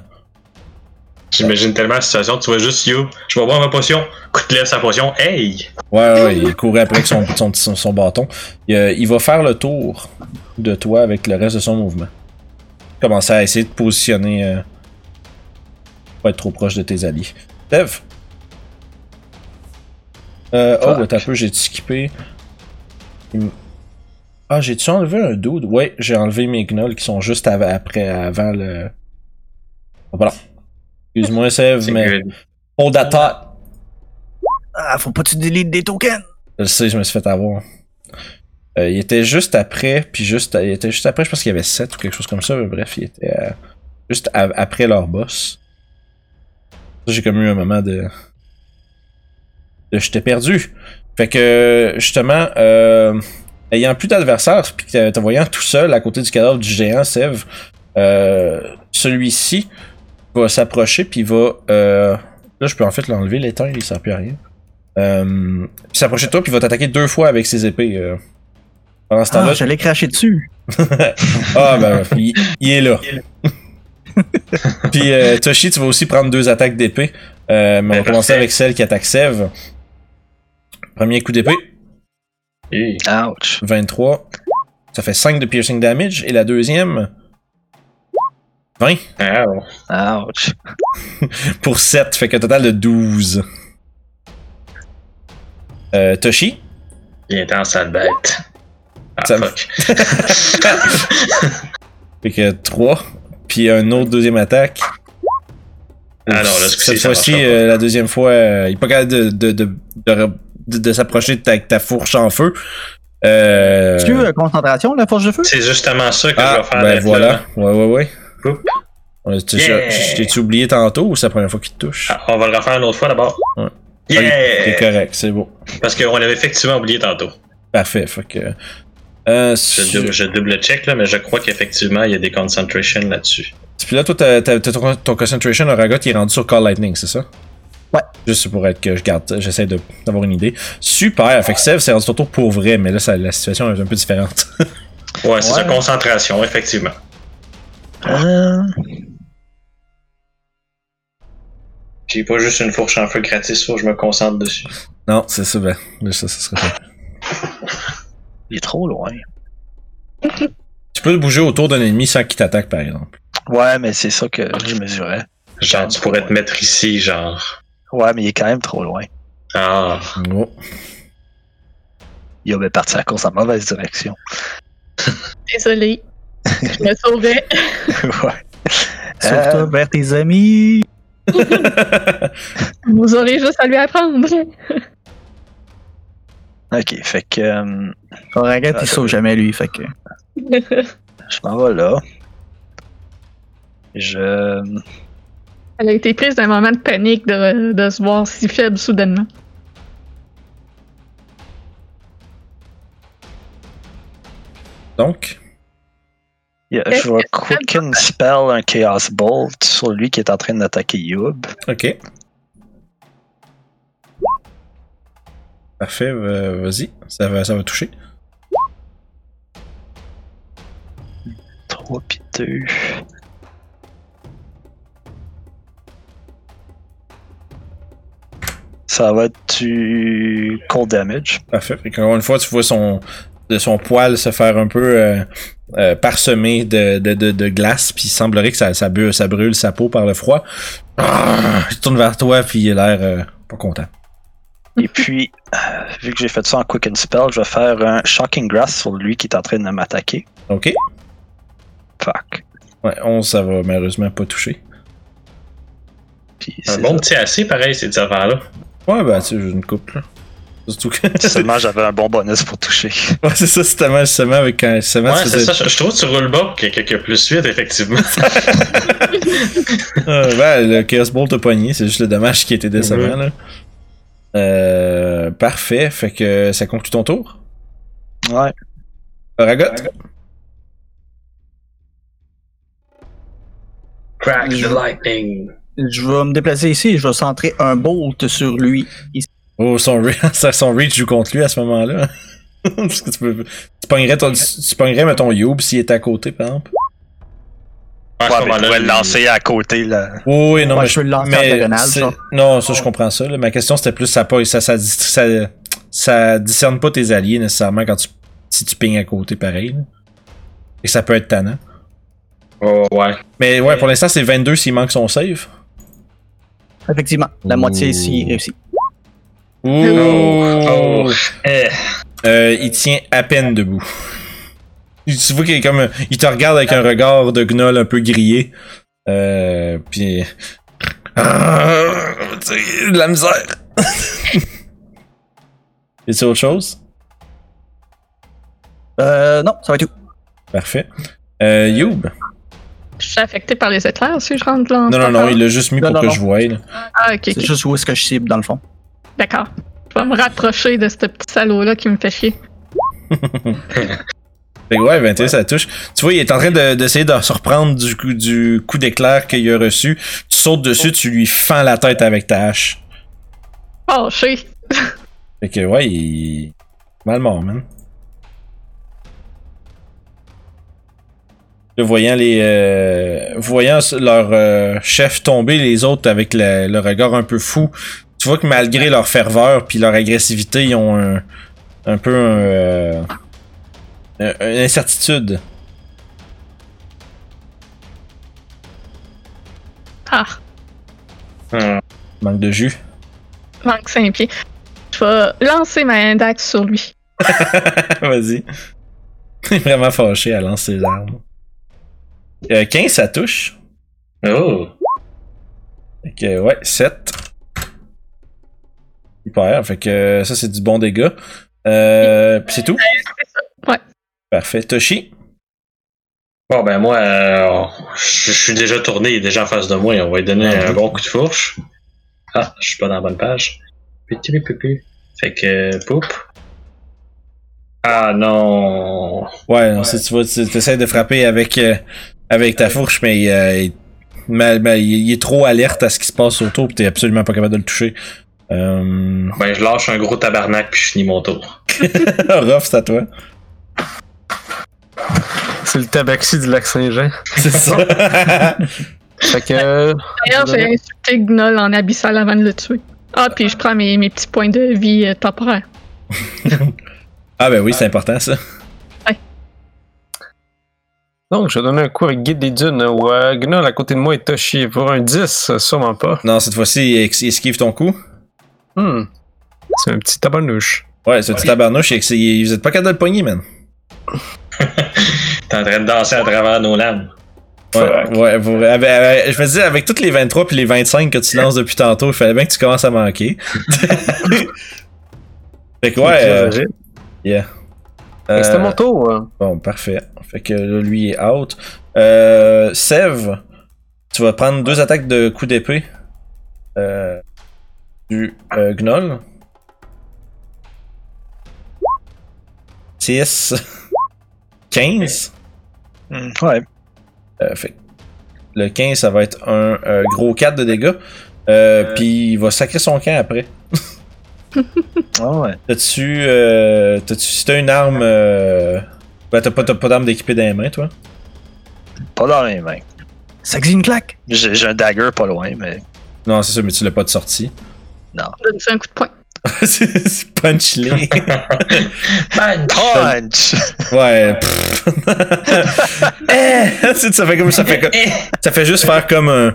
J'imagine tellement la situation, tu vois juste You, je vais boire ma potion, coup de lèvre sa potion, hey! Ouais, ouais, il courait après avec son, son, son, son bâton. Il, euh, il va faire le tour de toi avec le reste de son mouvement. Commencer à essayer de positionner. Euh, pas être trop proche de tes alliés. Dev! Euh, oh, attends un peu, j'ai skippé. Ah, j'ai-tu enlevé un dude? Ouais, j'ai enlevé mes gnolls qui sont juste av- après, avant le. Oh, voilà. Excuse-moi, Sev, mais. Hold that thought! Ah, faut pas que tu délites des tokens. Je sais, je me suis fait avoir. Euh, il était juste après, puis juste, il était juste après, je pense qu'il y avait 7 ou quelque chose comme ça, mais bref, il était euh, juste après leur boss. Ça, J'ai comme eu un moment de. de j'étais perdu. Fait que, justement, euh, ayant plus d'adversaires, puis que te voyant tout seul à côté du cadavre du géant, Sev, euh, celui-ci va s'approcher, puis il va. Euh, là, je peux en fait l'enlever, l'éteindre, il sert plus à rien. Euh, puis s'approcher de toi, puis il va t'attaquer deux fois avec ses épées. euh. Pendant ce temps-là, Ah, j'allais cracher dessus. ah, ben, il, il est là. Puis euh, Toshi, tu vas aussi prendre deux attaques d'épée. Euh, mais on va Ben, commencer parfait. avec celle qui attaque Sev. Premier coup d'épée, Hey. Ouch. 23. Ça fait 5 de piercing damage. Et la deuxième, 20 Ah, Ouch. pour 7. Fait qu'un total de 12. Euh, Toshi, il est en sale bête. Ah, Ça fuck. fait que 3. Puis un autre deuxième attaque. Ah non, là, ce Cette ça fois-ci, euh, la deuxième fois, euh, il est pas capable de, de, de, de, de- de s'approcher de ta, ta fourche en feu. Euh... Est-ce que euh, concentration, la force de feu? C'est justement ça que je Ah, vais faire. ben voilà. Ouais, ouais, ouais. Oups. Yeah. je- je T'ai-tu oublié tantôt ou c'est la première fois qu'il te touche? Ah, on va le refaire une autre fois d'abord. Ouais. Yeah! C'est correct, c'est beau. Parce qu'on l'avait effectivement oublié tantôt. Parfait, fait que... Euh, Je sur- double, je double check là, mais je crois qu'effectivement il y a des concentration là-dessus. Puis là, toi, ton, ton concentration Aragot, il est rendu sur Call Lightning, c'est ça? Ouais. Juste pour être que je garde, j'essaie d'avoir une idée. Super, fait que Sev, c'est rendu ton tour pour vrai, mais là, ça- la situation est un peu différente. Ouais, c'est Ouais. ça, concentration, effectivement. Euh, J'ai pas juste une fourche en feu gratis, faut que je me concentre dessus. non, c'est ça, ben, là, ça, ça serait ça. Il est trop loin. Tu peux te bouger autour d'un ennemi sans qu'il t'attaque, par exemple. Ouais, mais c'est ça que je mesurais. Genre, tu pourrais te mettre ici, genre. Ouais, mais il est quand même trop loin. Ah, Oh. Il avait parti à la course en mauvaise direction. Désolé. Je me sauvais. ouais. Sauve-toi Euh, vers tes amis. Vous aurez juste à lui apprendre. Ok, fait que euh, Oragat, Ah, il sauve jamais, lui. Fait que. je m'en vais là. Je. Elle a été prise d'un moment de panique de, de se voir si faible soudainement. Donc, Yeah, je vais quicken spell un Chaos Bolt sur lui qui est en train d'attaquer Youb. ok. Parfait, euh, vas-y, ça va, ça va toucher. 3 pis 2. Ça va être du cold damage. Parfait. Fait qu'encore une fois, tu vois son, de son poil se faire un peu euh, euh, parsemé de, de, de, de glace, puis il semblerait que ça, ça, brûle, ça brûle sa peau par le froid. Ah, il tourne vers toi, puis il a l'air euh, pas content. Et puis, euh, vu que j'ai fait ça en quicken spell, je vais faire un Shocking Grass sur lui qui est en train de m'attaquer. Ok. Fuck. Ouais, 11, ça va malheureusement pas toucher. Puis un c'est bon ça. petit assez pareil, ces affaires-là. Ouais, bah, tu sais, j'ai une coupe, là. Surtout que. Seulement j'avais un bon bonus pour toucher. ouais, c'est ça, c'est tellement justement avec quand. Justement, Ouais, c'est ça. Je, je trouve que tu roules bas pour quelqu'un qui a plus vite, effectivement. Ben, le Chaos Bolt a pogné, c'est juste le dommage qui était décevant, là. Euh, parfait, fait que ça conclut ton tour? Ouais. Ragot? Crack the lightning. Je vais me déplacer ici et je vais centrer un bolt sur lui. Oh, son, re- son reach joue contre lui à ce moment-là. Parce que tu, peux, tu pognerais, ton, tu pognerais, mettons, Youb s'il était à côté, par exemple. Ouais, mais tu moment-là, pourrais le lancer à côté, là. Oui, oui, non, Ouais, mais je peux le lancer en mais diagonale, c'est- ça. Non, ça, je comprends ça. là. Ma question, c'était plus, ça, pas, ça, ça, ça, ça discerne pas tes alliés nécessairement quand tu, si tu pignes à côté, pareil. là. Et ça peut être tannant. Oh, ouais. Mais ouais, pour l'instant, c'est 22 s'il manque son save. Effectivement, la moitié ici réussit. Ouh! Oh. Eh. Euh, il tient à peine debout. Tu vois qu'il est comme. Il te regarde avec un regard de gnoll un peu grillé. Euh. Puis. Ah, c'est de la misère. Y a autre chose? Euh, non, ça va être tout. Parfait. Euh, Youb? Je suis affecté par les éclairs si je rentre là. Non, non, non, il l'a juste mis Non, pour non, que non. je voie. là. Ah, ok, C'est juste où est-ce que je cible, dans le fond. D'accord. Je vais me rapprocher de ce petit salaud-là qui me fait chier. Fait que ouais, 21, ça touche. Tu vois, il est en train de- d'essayer de, se reprendre du coup, du coup d'éclair qu'il a reçu. Tu sautes dessus, tu lui fends la tête avec ta hache. Oh, chier. Fait que ouais, il. Mal mort, man. Le voyant les. euh, voyant leur euh, chef tomber, les autres avec le, le regard un peu fou. Tu vois que malgré leur ferveur puis leur agressivité, ils ont un, un peu un, euh, un- une incertitude. Ah, Hmm. Manque de jus. manque 5 pieds. Je vais lancer ma index sur lui. Vas-y. Il est vraiment fâché à lancer ses armes. Euh, 15, ça touche. Oh. Fait que, ouais, 7. Super. Fait que euh, ça, c'est du bon dégât. Euh, pis c'est tout? Ouais. Parfait. Toshi? Bon, ben moi, euh, je suis déjà tourné, il est déjà en face de moi, et on va lui donner un bon coup de fourche. Ah, je suis pas dans la bonne page. Fait que, poup. Ah non. Ouais, non, si tu vois, tu essaies de frapper avec, euh, avec ta fourche, mais euh, il, mal- mal- il est trop alerte à ce qui se passe autour, pis t'es absolument pas capable de le toucher. Euh... Ben, je lâche un gros tabarnak, puis je finis mon tour. Rough, c'est à toi. C'est le tabaxi du lac Saint-Jean. C'est ça. Fait que. euh, D'ailleurs, j'ai insulté Gnoll en abyssal avant de le tuer. Ah, puis je prends mes, mes petits points de vie euh, temporaires. ah ben oui, c'est important ça. Donc, je vais donner un coup avec Guide des Dunes où euh, Gnoll à côté de moi est Toshi. Pour un 10, euh, sûrement pas. Non, cette fois-ci, il esquive ton coup. Hmm. C'est un petit tabarnouche. Ouais, c'est un petit tabarnouche, et vous êtes pas capable de le pogner, man. T'es en train de danser à travers nos lames. Ouais, ouais, vous- avec- avec- je me dis, avec toutes les 23 puis les 25 que tu lances depuis tantôt, il fallait bien que tu commences à manquer. fait que ouais, euh, yeah. C'était Euh, mon tour. hein. Bon, parfait. Fait que là, lui est out. Euh, Sev, tu vas prendre deux attaques de coup d'épée. Euh, du euh, Gnoll. 6. 15. Hmm, Ouais. Euh, fait le 15, ça va être un euh, gros 4 de dégâts. Euh, Puis il va sacrer son camp après. Ah ouais. T'as-tu. Euh, si t'as une arme. Euh, ben, t'as pas, t'as pas d'arme d'équipée dans les mains, toi? Pas dans les mains. Ça exige une claque? J'ai un dagger pas loin, mais. Non, c'est ça, mais tu l'as pas de sortie. Donne un coup de poing. c'est punch-lay. Ben, Punch! Ouais. Eh, ça fait comme ça fait comme, ça fait juste faire comme un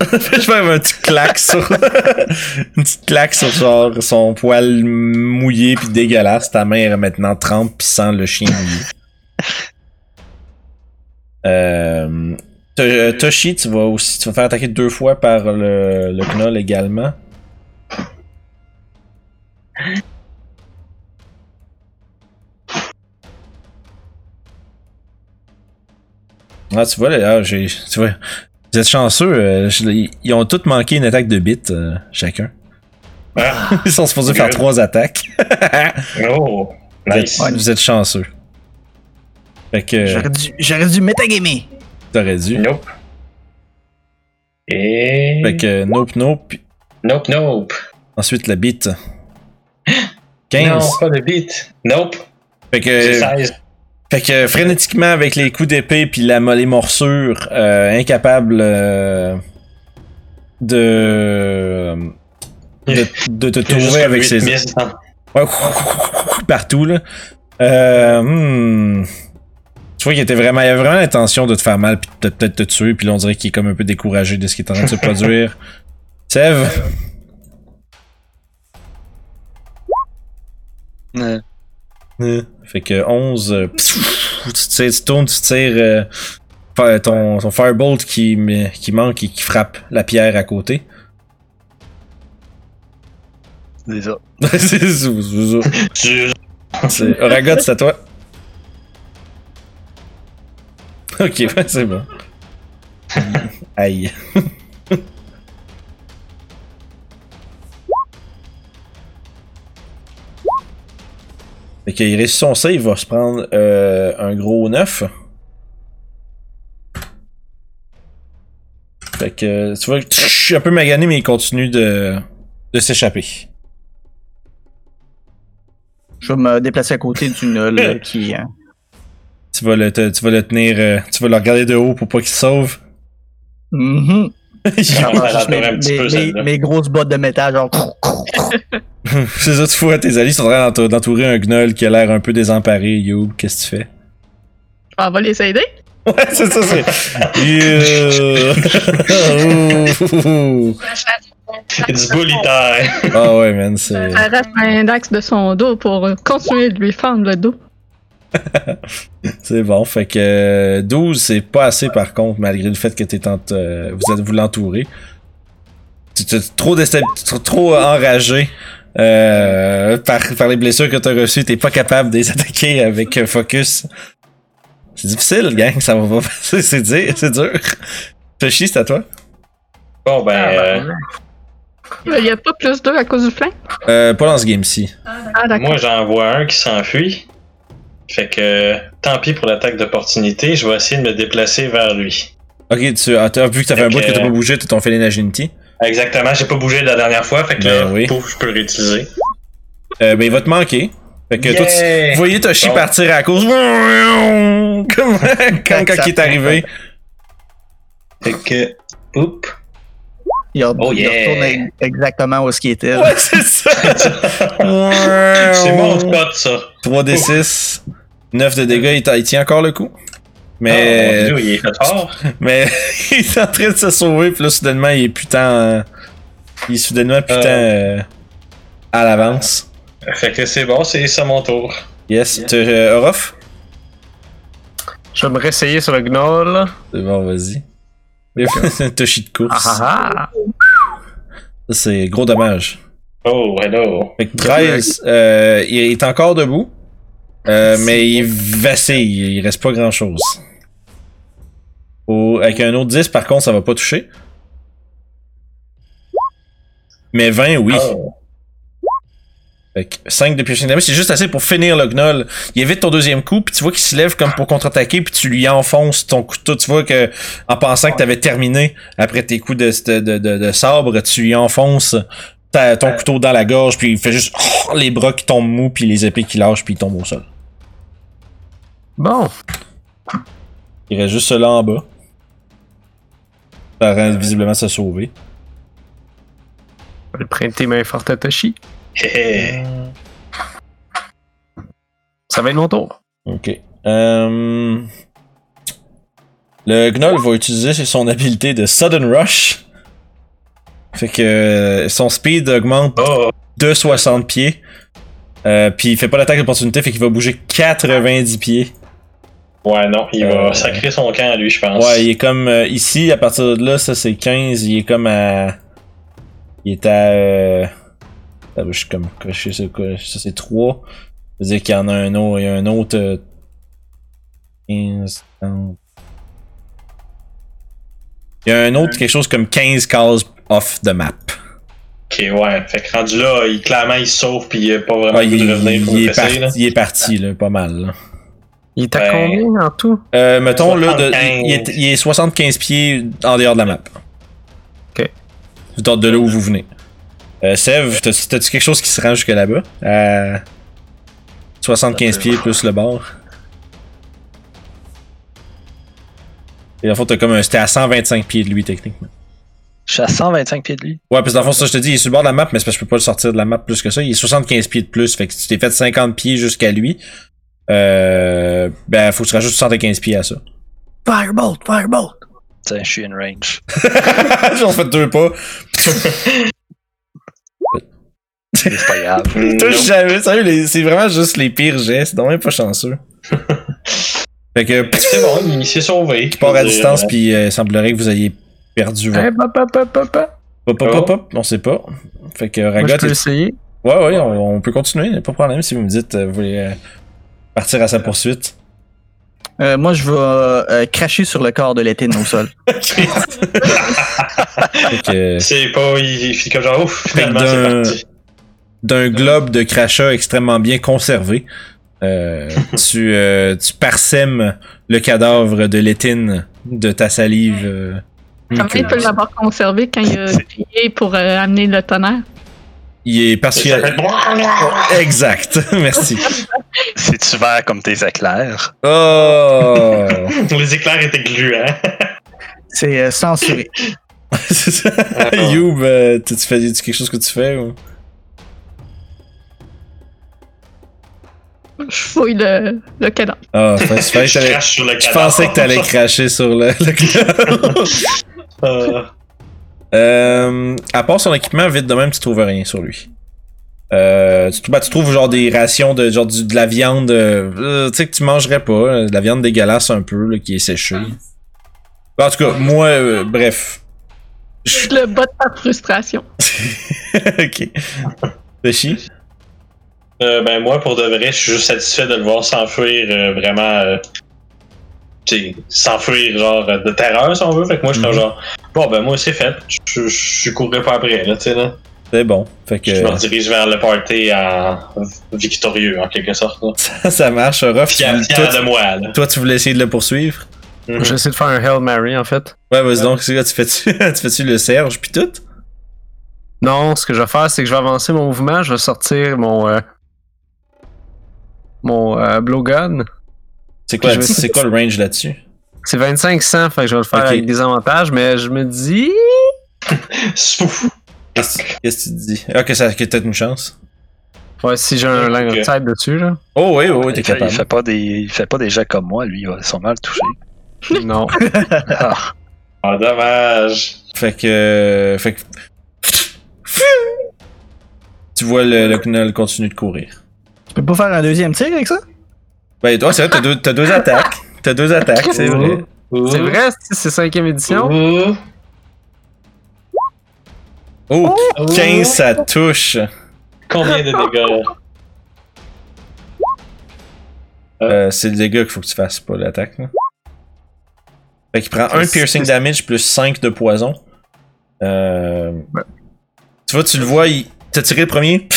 ça fait juste faire un petit claque sur une petite claque sur genre son poil mouillé puis dégueulasse ta main est maintenant trempe puis sent le chien mouillé. Euh, To- Toshi, tu vas aussi tu vas faire attaquer deux fois par le, le gnoll également. Ah, tu vois, là, ah, j'ai, tu vois, vous êtes chanceux, euh, je- ils ont tous manqué une attaque de bit, euh, chacun. Ah, Ils sont supposés faire trois attaques. oh. Vous êtes, Nice. vous êtes chanceux. Fait que J'aurais dû, j'aurais dû metagamer. t'aurais dû. Nope. Et. Fait que nope, nope. Nope, nope. ensuite la bite. Non, 15. pas de beat. Nope. Fait que, 16. fait que frénétiquement avec les coups d'épée puis la les morsures, euh, incapable euh, de, de de te trouver avec ses Ouais, partout, là. Euh, hmm. Tu vois qu'il était vraiment, il avait vraiment l'intention de te faire mal, puis de peut-être te tuer, puis là, on dirait qu'il est comme un peu découragé de ce qui est en train de se produire. Sev, Fait que 11, euh, tu, tires, tu tournes, tu tires euh, ton, ton firebolt qui, qui manque et qui frappe la pierre à côté. c'est ça. c'est. Tu- C'est- Oragot, c'est à toi. Ok, c'est bon. Aïe. Fait qu'il réussit son save, il va se prendre euh, un gros 9. Fait que tu vois, je suis un peu magané, mais il continue de, de s'échapper. Je vais me déplacer à côté du nul qui. euh, Tu vas le, te- tu vas le tenir, euh, tu vas le regarder de haut pour pas qu'il se sauve. mhm. Ah, Mes, grosses bottes de métal, genre. c'est ça, tu vois, tes alliés sont en train d'entou- d'entourer un gnoll qui a l'air un peu désemparé. Yo, qu'est-ce que tu fais? On va les aider? Ouais, c'est ça, c'est. It's bully time. Ah ouais, man, c'est. Ça reste un index de son dos pour continuer de lui fendre le dos. C'est bon. Fait que euh, 12, c'est pas assez par contre, malgré le fait que t'es en, euh, vous êtes vous l'entourez. Tu t'es trop trop enragé euh, par, par les blessures que t'as reçues. T'es pas capable de les attaquer avec euh, focus. C'est difficile, gang. Ça va pas passer. C'est dur. C'est dur. Fais chier, c'est à toi. Bon, ben. euh, Il n'y a pas plus d'eux à cause du flanc? Euh, pas dans ce game-ci. Ah, moi, j'en vois un qui s'enfuit. Fait que, tant pis pour l'attaque d'opportunité, je vais essayer de me déplacer vers lui. Ok, tu as, t'as- vu que t'as fait un Fait bout que t'as pas bougé, t'as ton Feline Agility. Exactement, j'ai pas bougé la dernière fois, fait que Ben là, oui. pouf, je peux réutiliser. Euh, ben, il va te manquer. Fait que toi, tu- vous voyez Toshi Bon. partir à cause. Comme quand, quand il est arrivé. Fait que, oups. Il, re- Oh, il yeah. retourne ex- exactement où est-ce qu'il était. là. Ouais, c'est ça. C'est mon spot, ça. 3d6. 9 de dégâts, il, tient encore le coup. Oh, Mais, mon Dieu, il est fort. mais il est en train de se sauver, puis là, soudainement, il est putain. euh, il est soudainement putain euh, à l'avance. Fait que c'est bon, c'est ça mon tour. Yes. Tu, euh, Orof? Je vais me réessayer sur le gnoll. C'est bon, vas-y. Toshi de course. Ah ah ah. C'est gros dommage. Oh, hello. Fait que 13, euh, il est encore debout. Euh, mais il vacille, il reste pas grand chose. avec un autre 10, par contre, ça va pas toucher. Mais 20, oui. Oh. Fait que 5 de piercing damage, c'est juste assez pour finir le gnoll. Il évite ton deuxième coup, puis tu vois qu'il se lève comme pour contre-attaquer, puis tu lui enfonces ton couteau. Tu vois que, en pensant que t'avais terminé après tes coups de, de, de, de sabre, tu lui enfonces ta- ton couteau dans la gorge, puis il fait juste oh, les bras qui tombent mous, puis les épées qui lâchent, puis il tombe au sol. Bon. Il reste juste cela en bas. Par visiblement se sauver. Je vais le printer main forte à. Ça va être mon tour. Ok. Euh... Le Gnoll va utiliser son habilité de Sudden Rush. Fait que euh, son speed augmente Oh, de 60 pieds. Euh, puis il fait pas l'attaque d'opportunité, fait qu'il va bouger 90 pieds. ouais, non, il Euh, va sacrer son camp à lui, je pense. Ouais, il est comme euh, ici, à partir de là, ça c'est 15, il est comme à. Il est à. Euh... ah, je suis comme coché, c'est quoi? Ça c'est 3. Ça veut dire qu'il y en a un autre. Il y a un autre. euh, 15. 30. Il y a un autre quelque chose comme 15 cases off the map. Ok, ouais. Fait que rendu là, il, clairement, il sauve puis il a pas vraiment Ouais, il, de revenir pour il le est passer, là. il est parti, là, pas mal. là. Il est à Ben- combien en tout? Euh, mettons, là, de- 75. il, est, il est 75 pieds en dehors de la map. Ok. De là où vous venez. Euh, t'as-tu quelque chose qui se rend jusque là-bas? À 75 pieds plus le bord. Et dans le fond, t'as comme un. C'était à 125 pieds de lui, techniquement. Je suis à 125 pieds de lui. Ouais, parce que dans le fond, ça, je te dis, il est sur le bord de la map, mais c'est parce que je peux pas le sortir de la map plus que ça. Il est 75 pieds de plus. Fait que si tu t'es fait 50 pieds jusqu'à lui, euh, ben, faut que tu rajoutes 75 pieds à ça. Firebolt, Firebolt. Tiens, je suis in range. J'en fais deux pas. C'est pas grave. Touche jamais. Sérieux, c'est vraiment juste les pires gestes. C'est donc même pas chanceux. fait que, C'est bon, il s'est sauvé. tu pars à distance, puis euh, il semblerait que vous ayez perdu votre. Pop, pop, pop, pop, pop. Hop, hop, hop, hop, on sait pas. Fait que Moi, je Ragot. peux est- essayer. Ouais, ouais, on, on peut continuer, pas de problème si vous me dites, euh, vous voulez euh, partir à sa poursuite. Euh, moi, je vais euh, cracher sur le corps de Létine au sol. C'est pas. Il, il fait comme genre, ouf, finalement, c'est parti. D'un globe de crachat extrêmement bien conservé, euh, tu, euh, tu parsèmes le cadavre de l'étine de ta salive. euh, Comment il peut l'avoir conservé quand il a crié pour euh, amener le tonnerre? Il est parce qu'il a- Exact, merci. C'est-tu vert comme tes éclairs? Oh! Les éclairs étaient gluants. C'est euh, censuré. C'est ça. Youb, euh, tu fais tu quelque chose que tu fais ou? Je fouille le, le cadavre. Ah, fait, fait que Je t'allais- crache sur le je cadavre. pensais que t'allais cracher sur le, le. Euh, Euh, à part son équipement, vite de même, tu trouves rien sur lui. Euh, tu, bah, tu trouves genre des rations de genre du- de la viande, euh, tu sais que tu mangerais pas, euh, de la viande dégueulasse un peu là, qui est séchée. En tout cas, moi, euh, bref. Je le bats par frustration. ok. Tashi? Euh, ben moi, pour de vrai, je suis juste satisfait de le voir s'enfuir euh, vraiment. euh, tu sais, s'enfuir genre euh, de terreur si on veut. Fait que moi, je suis Mhm. genre, bon ben moi, c'est fait. Je, je, je courrai pas après, là, tu sais, là. C'est bon. Fait que Je me dirige vers le party en victorieux, en quelque sorte. Là. ça marche. Ruff, tu, Fier, fier toi, de moi, là. toi, tu voulais essayer de le poursuivre? Mhm. J'essaie de faire un Hail Mary, en fait. Ouais, vas-y donc, tu fais-tu, tu fais-tu le Serge pis tout? Non, ce que je vais faire, c'est que je vais avancer mon mouvement, je vais sortir mon. euh, mon euh, blowgun. C'est quoi, c'est quoi le range là-dessus? C'est 2500, fait que je vais le faire avec des avantages, mais je me dis. Qu'est-ce qu'est-ce que tu te dis? Ah, que ça, que t'as une chance. Ouais, si j'ai un line of sight dessus, là. Oh oui, oui, oui, t'es Il fait, il capable. fait pas des, il fait pas des jets comme moi, lui. Ils sont mal touchés. Non. Ah, Ah, dommage. Fait que. Fait que. Tu vois le, le Knull continuer de courir. Tu peux pas faire un deuxième tir avec ça? Ben, toi, c'est vrai, t'as deux, t'as deux attaques. T'as deux attaques, c'est vrai. C'est vrai, c'est- c'est 5ème édition. Oh, Ouh. 15, ça touche. Combien de dégâts? Euh, c'est le dégât qu'il faut que tu fasses, pas l'attaque. là. Fait qu'il prend un piercing damage plus 5 de poison. Euh, Ouais. Tu vois, tu le vois, il t'a tiré le premier.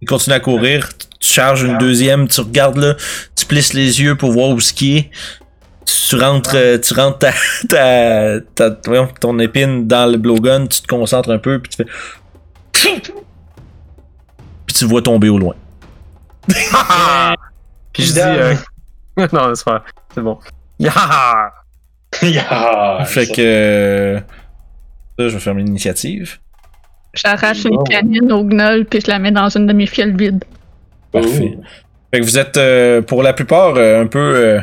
Il continue à courir. Tu charges une deuxième, tu regardes là, tu plisses les yeux pour voir où ce qui est. Tu rentres, euh, tu rentres ta, ta, ta- ton épine dans le blowgun, tu te concentres un peu, puis tu fais. Puis tu vois tomber au loin. Puis je dis. euh, non, c'est pas. C'est bon. Fait que. euh, Ça, je vais fermer l'initiative. J'arrache une Oh. canine au gnoll puis je la mets dans une de mes fioles vides. Parfait. Fait que vous êtes euh, pour la plupart euh, un peu euh,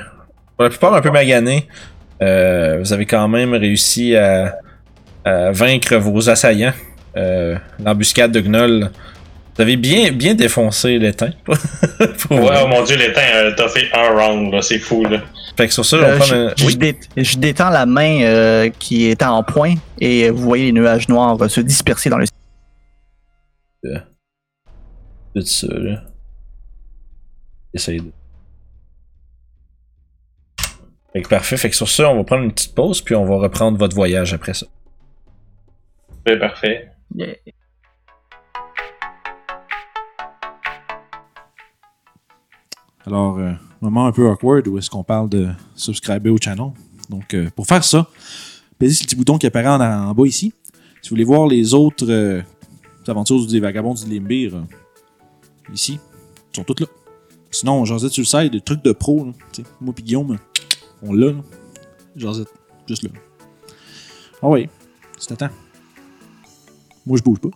pour la plupart un peu magané. Euh, vous avez quand même réussi à, à vaincre vos assaillants. Euh, L'embuscade de Gnoll. Vous avez bien, bien défoncé l'étain. Ouais, oh mon dieu, l'étain, euh, t'as fait un round, là, c'est fou, là. Fait que sur ça, on prendre un... je Oui? dé- je détends la main euh, qui est en point et vous voyez les nuages noirs se disperser dans le Tout ça, là. Fait que parfait. Fait que sur ça, on va prendre une petite pause, puis on va reprendre votre voyage après ça. C'est parfait. Alors, euh, moment un peu awkward où est-ce qu'on parle de subscriber au channel. Donc, euh, pour faire ça, pesez sur le petit bouton qui apparaît en, bas ici. Si vous voulez voir les autres euh, aventures des vagabonds du Limbir, euh, ici, ils sont toutes là. Sinon, j'en sur le site, des trucs de pro. Là, tu sais. moi et Guillaume, on l'a. J'en juste là. Ah oui, c'est à temps. Moi, je bouge pas.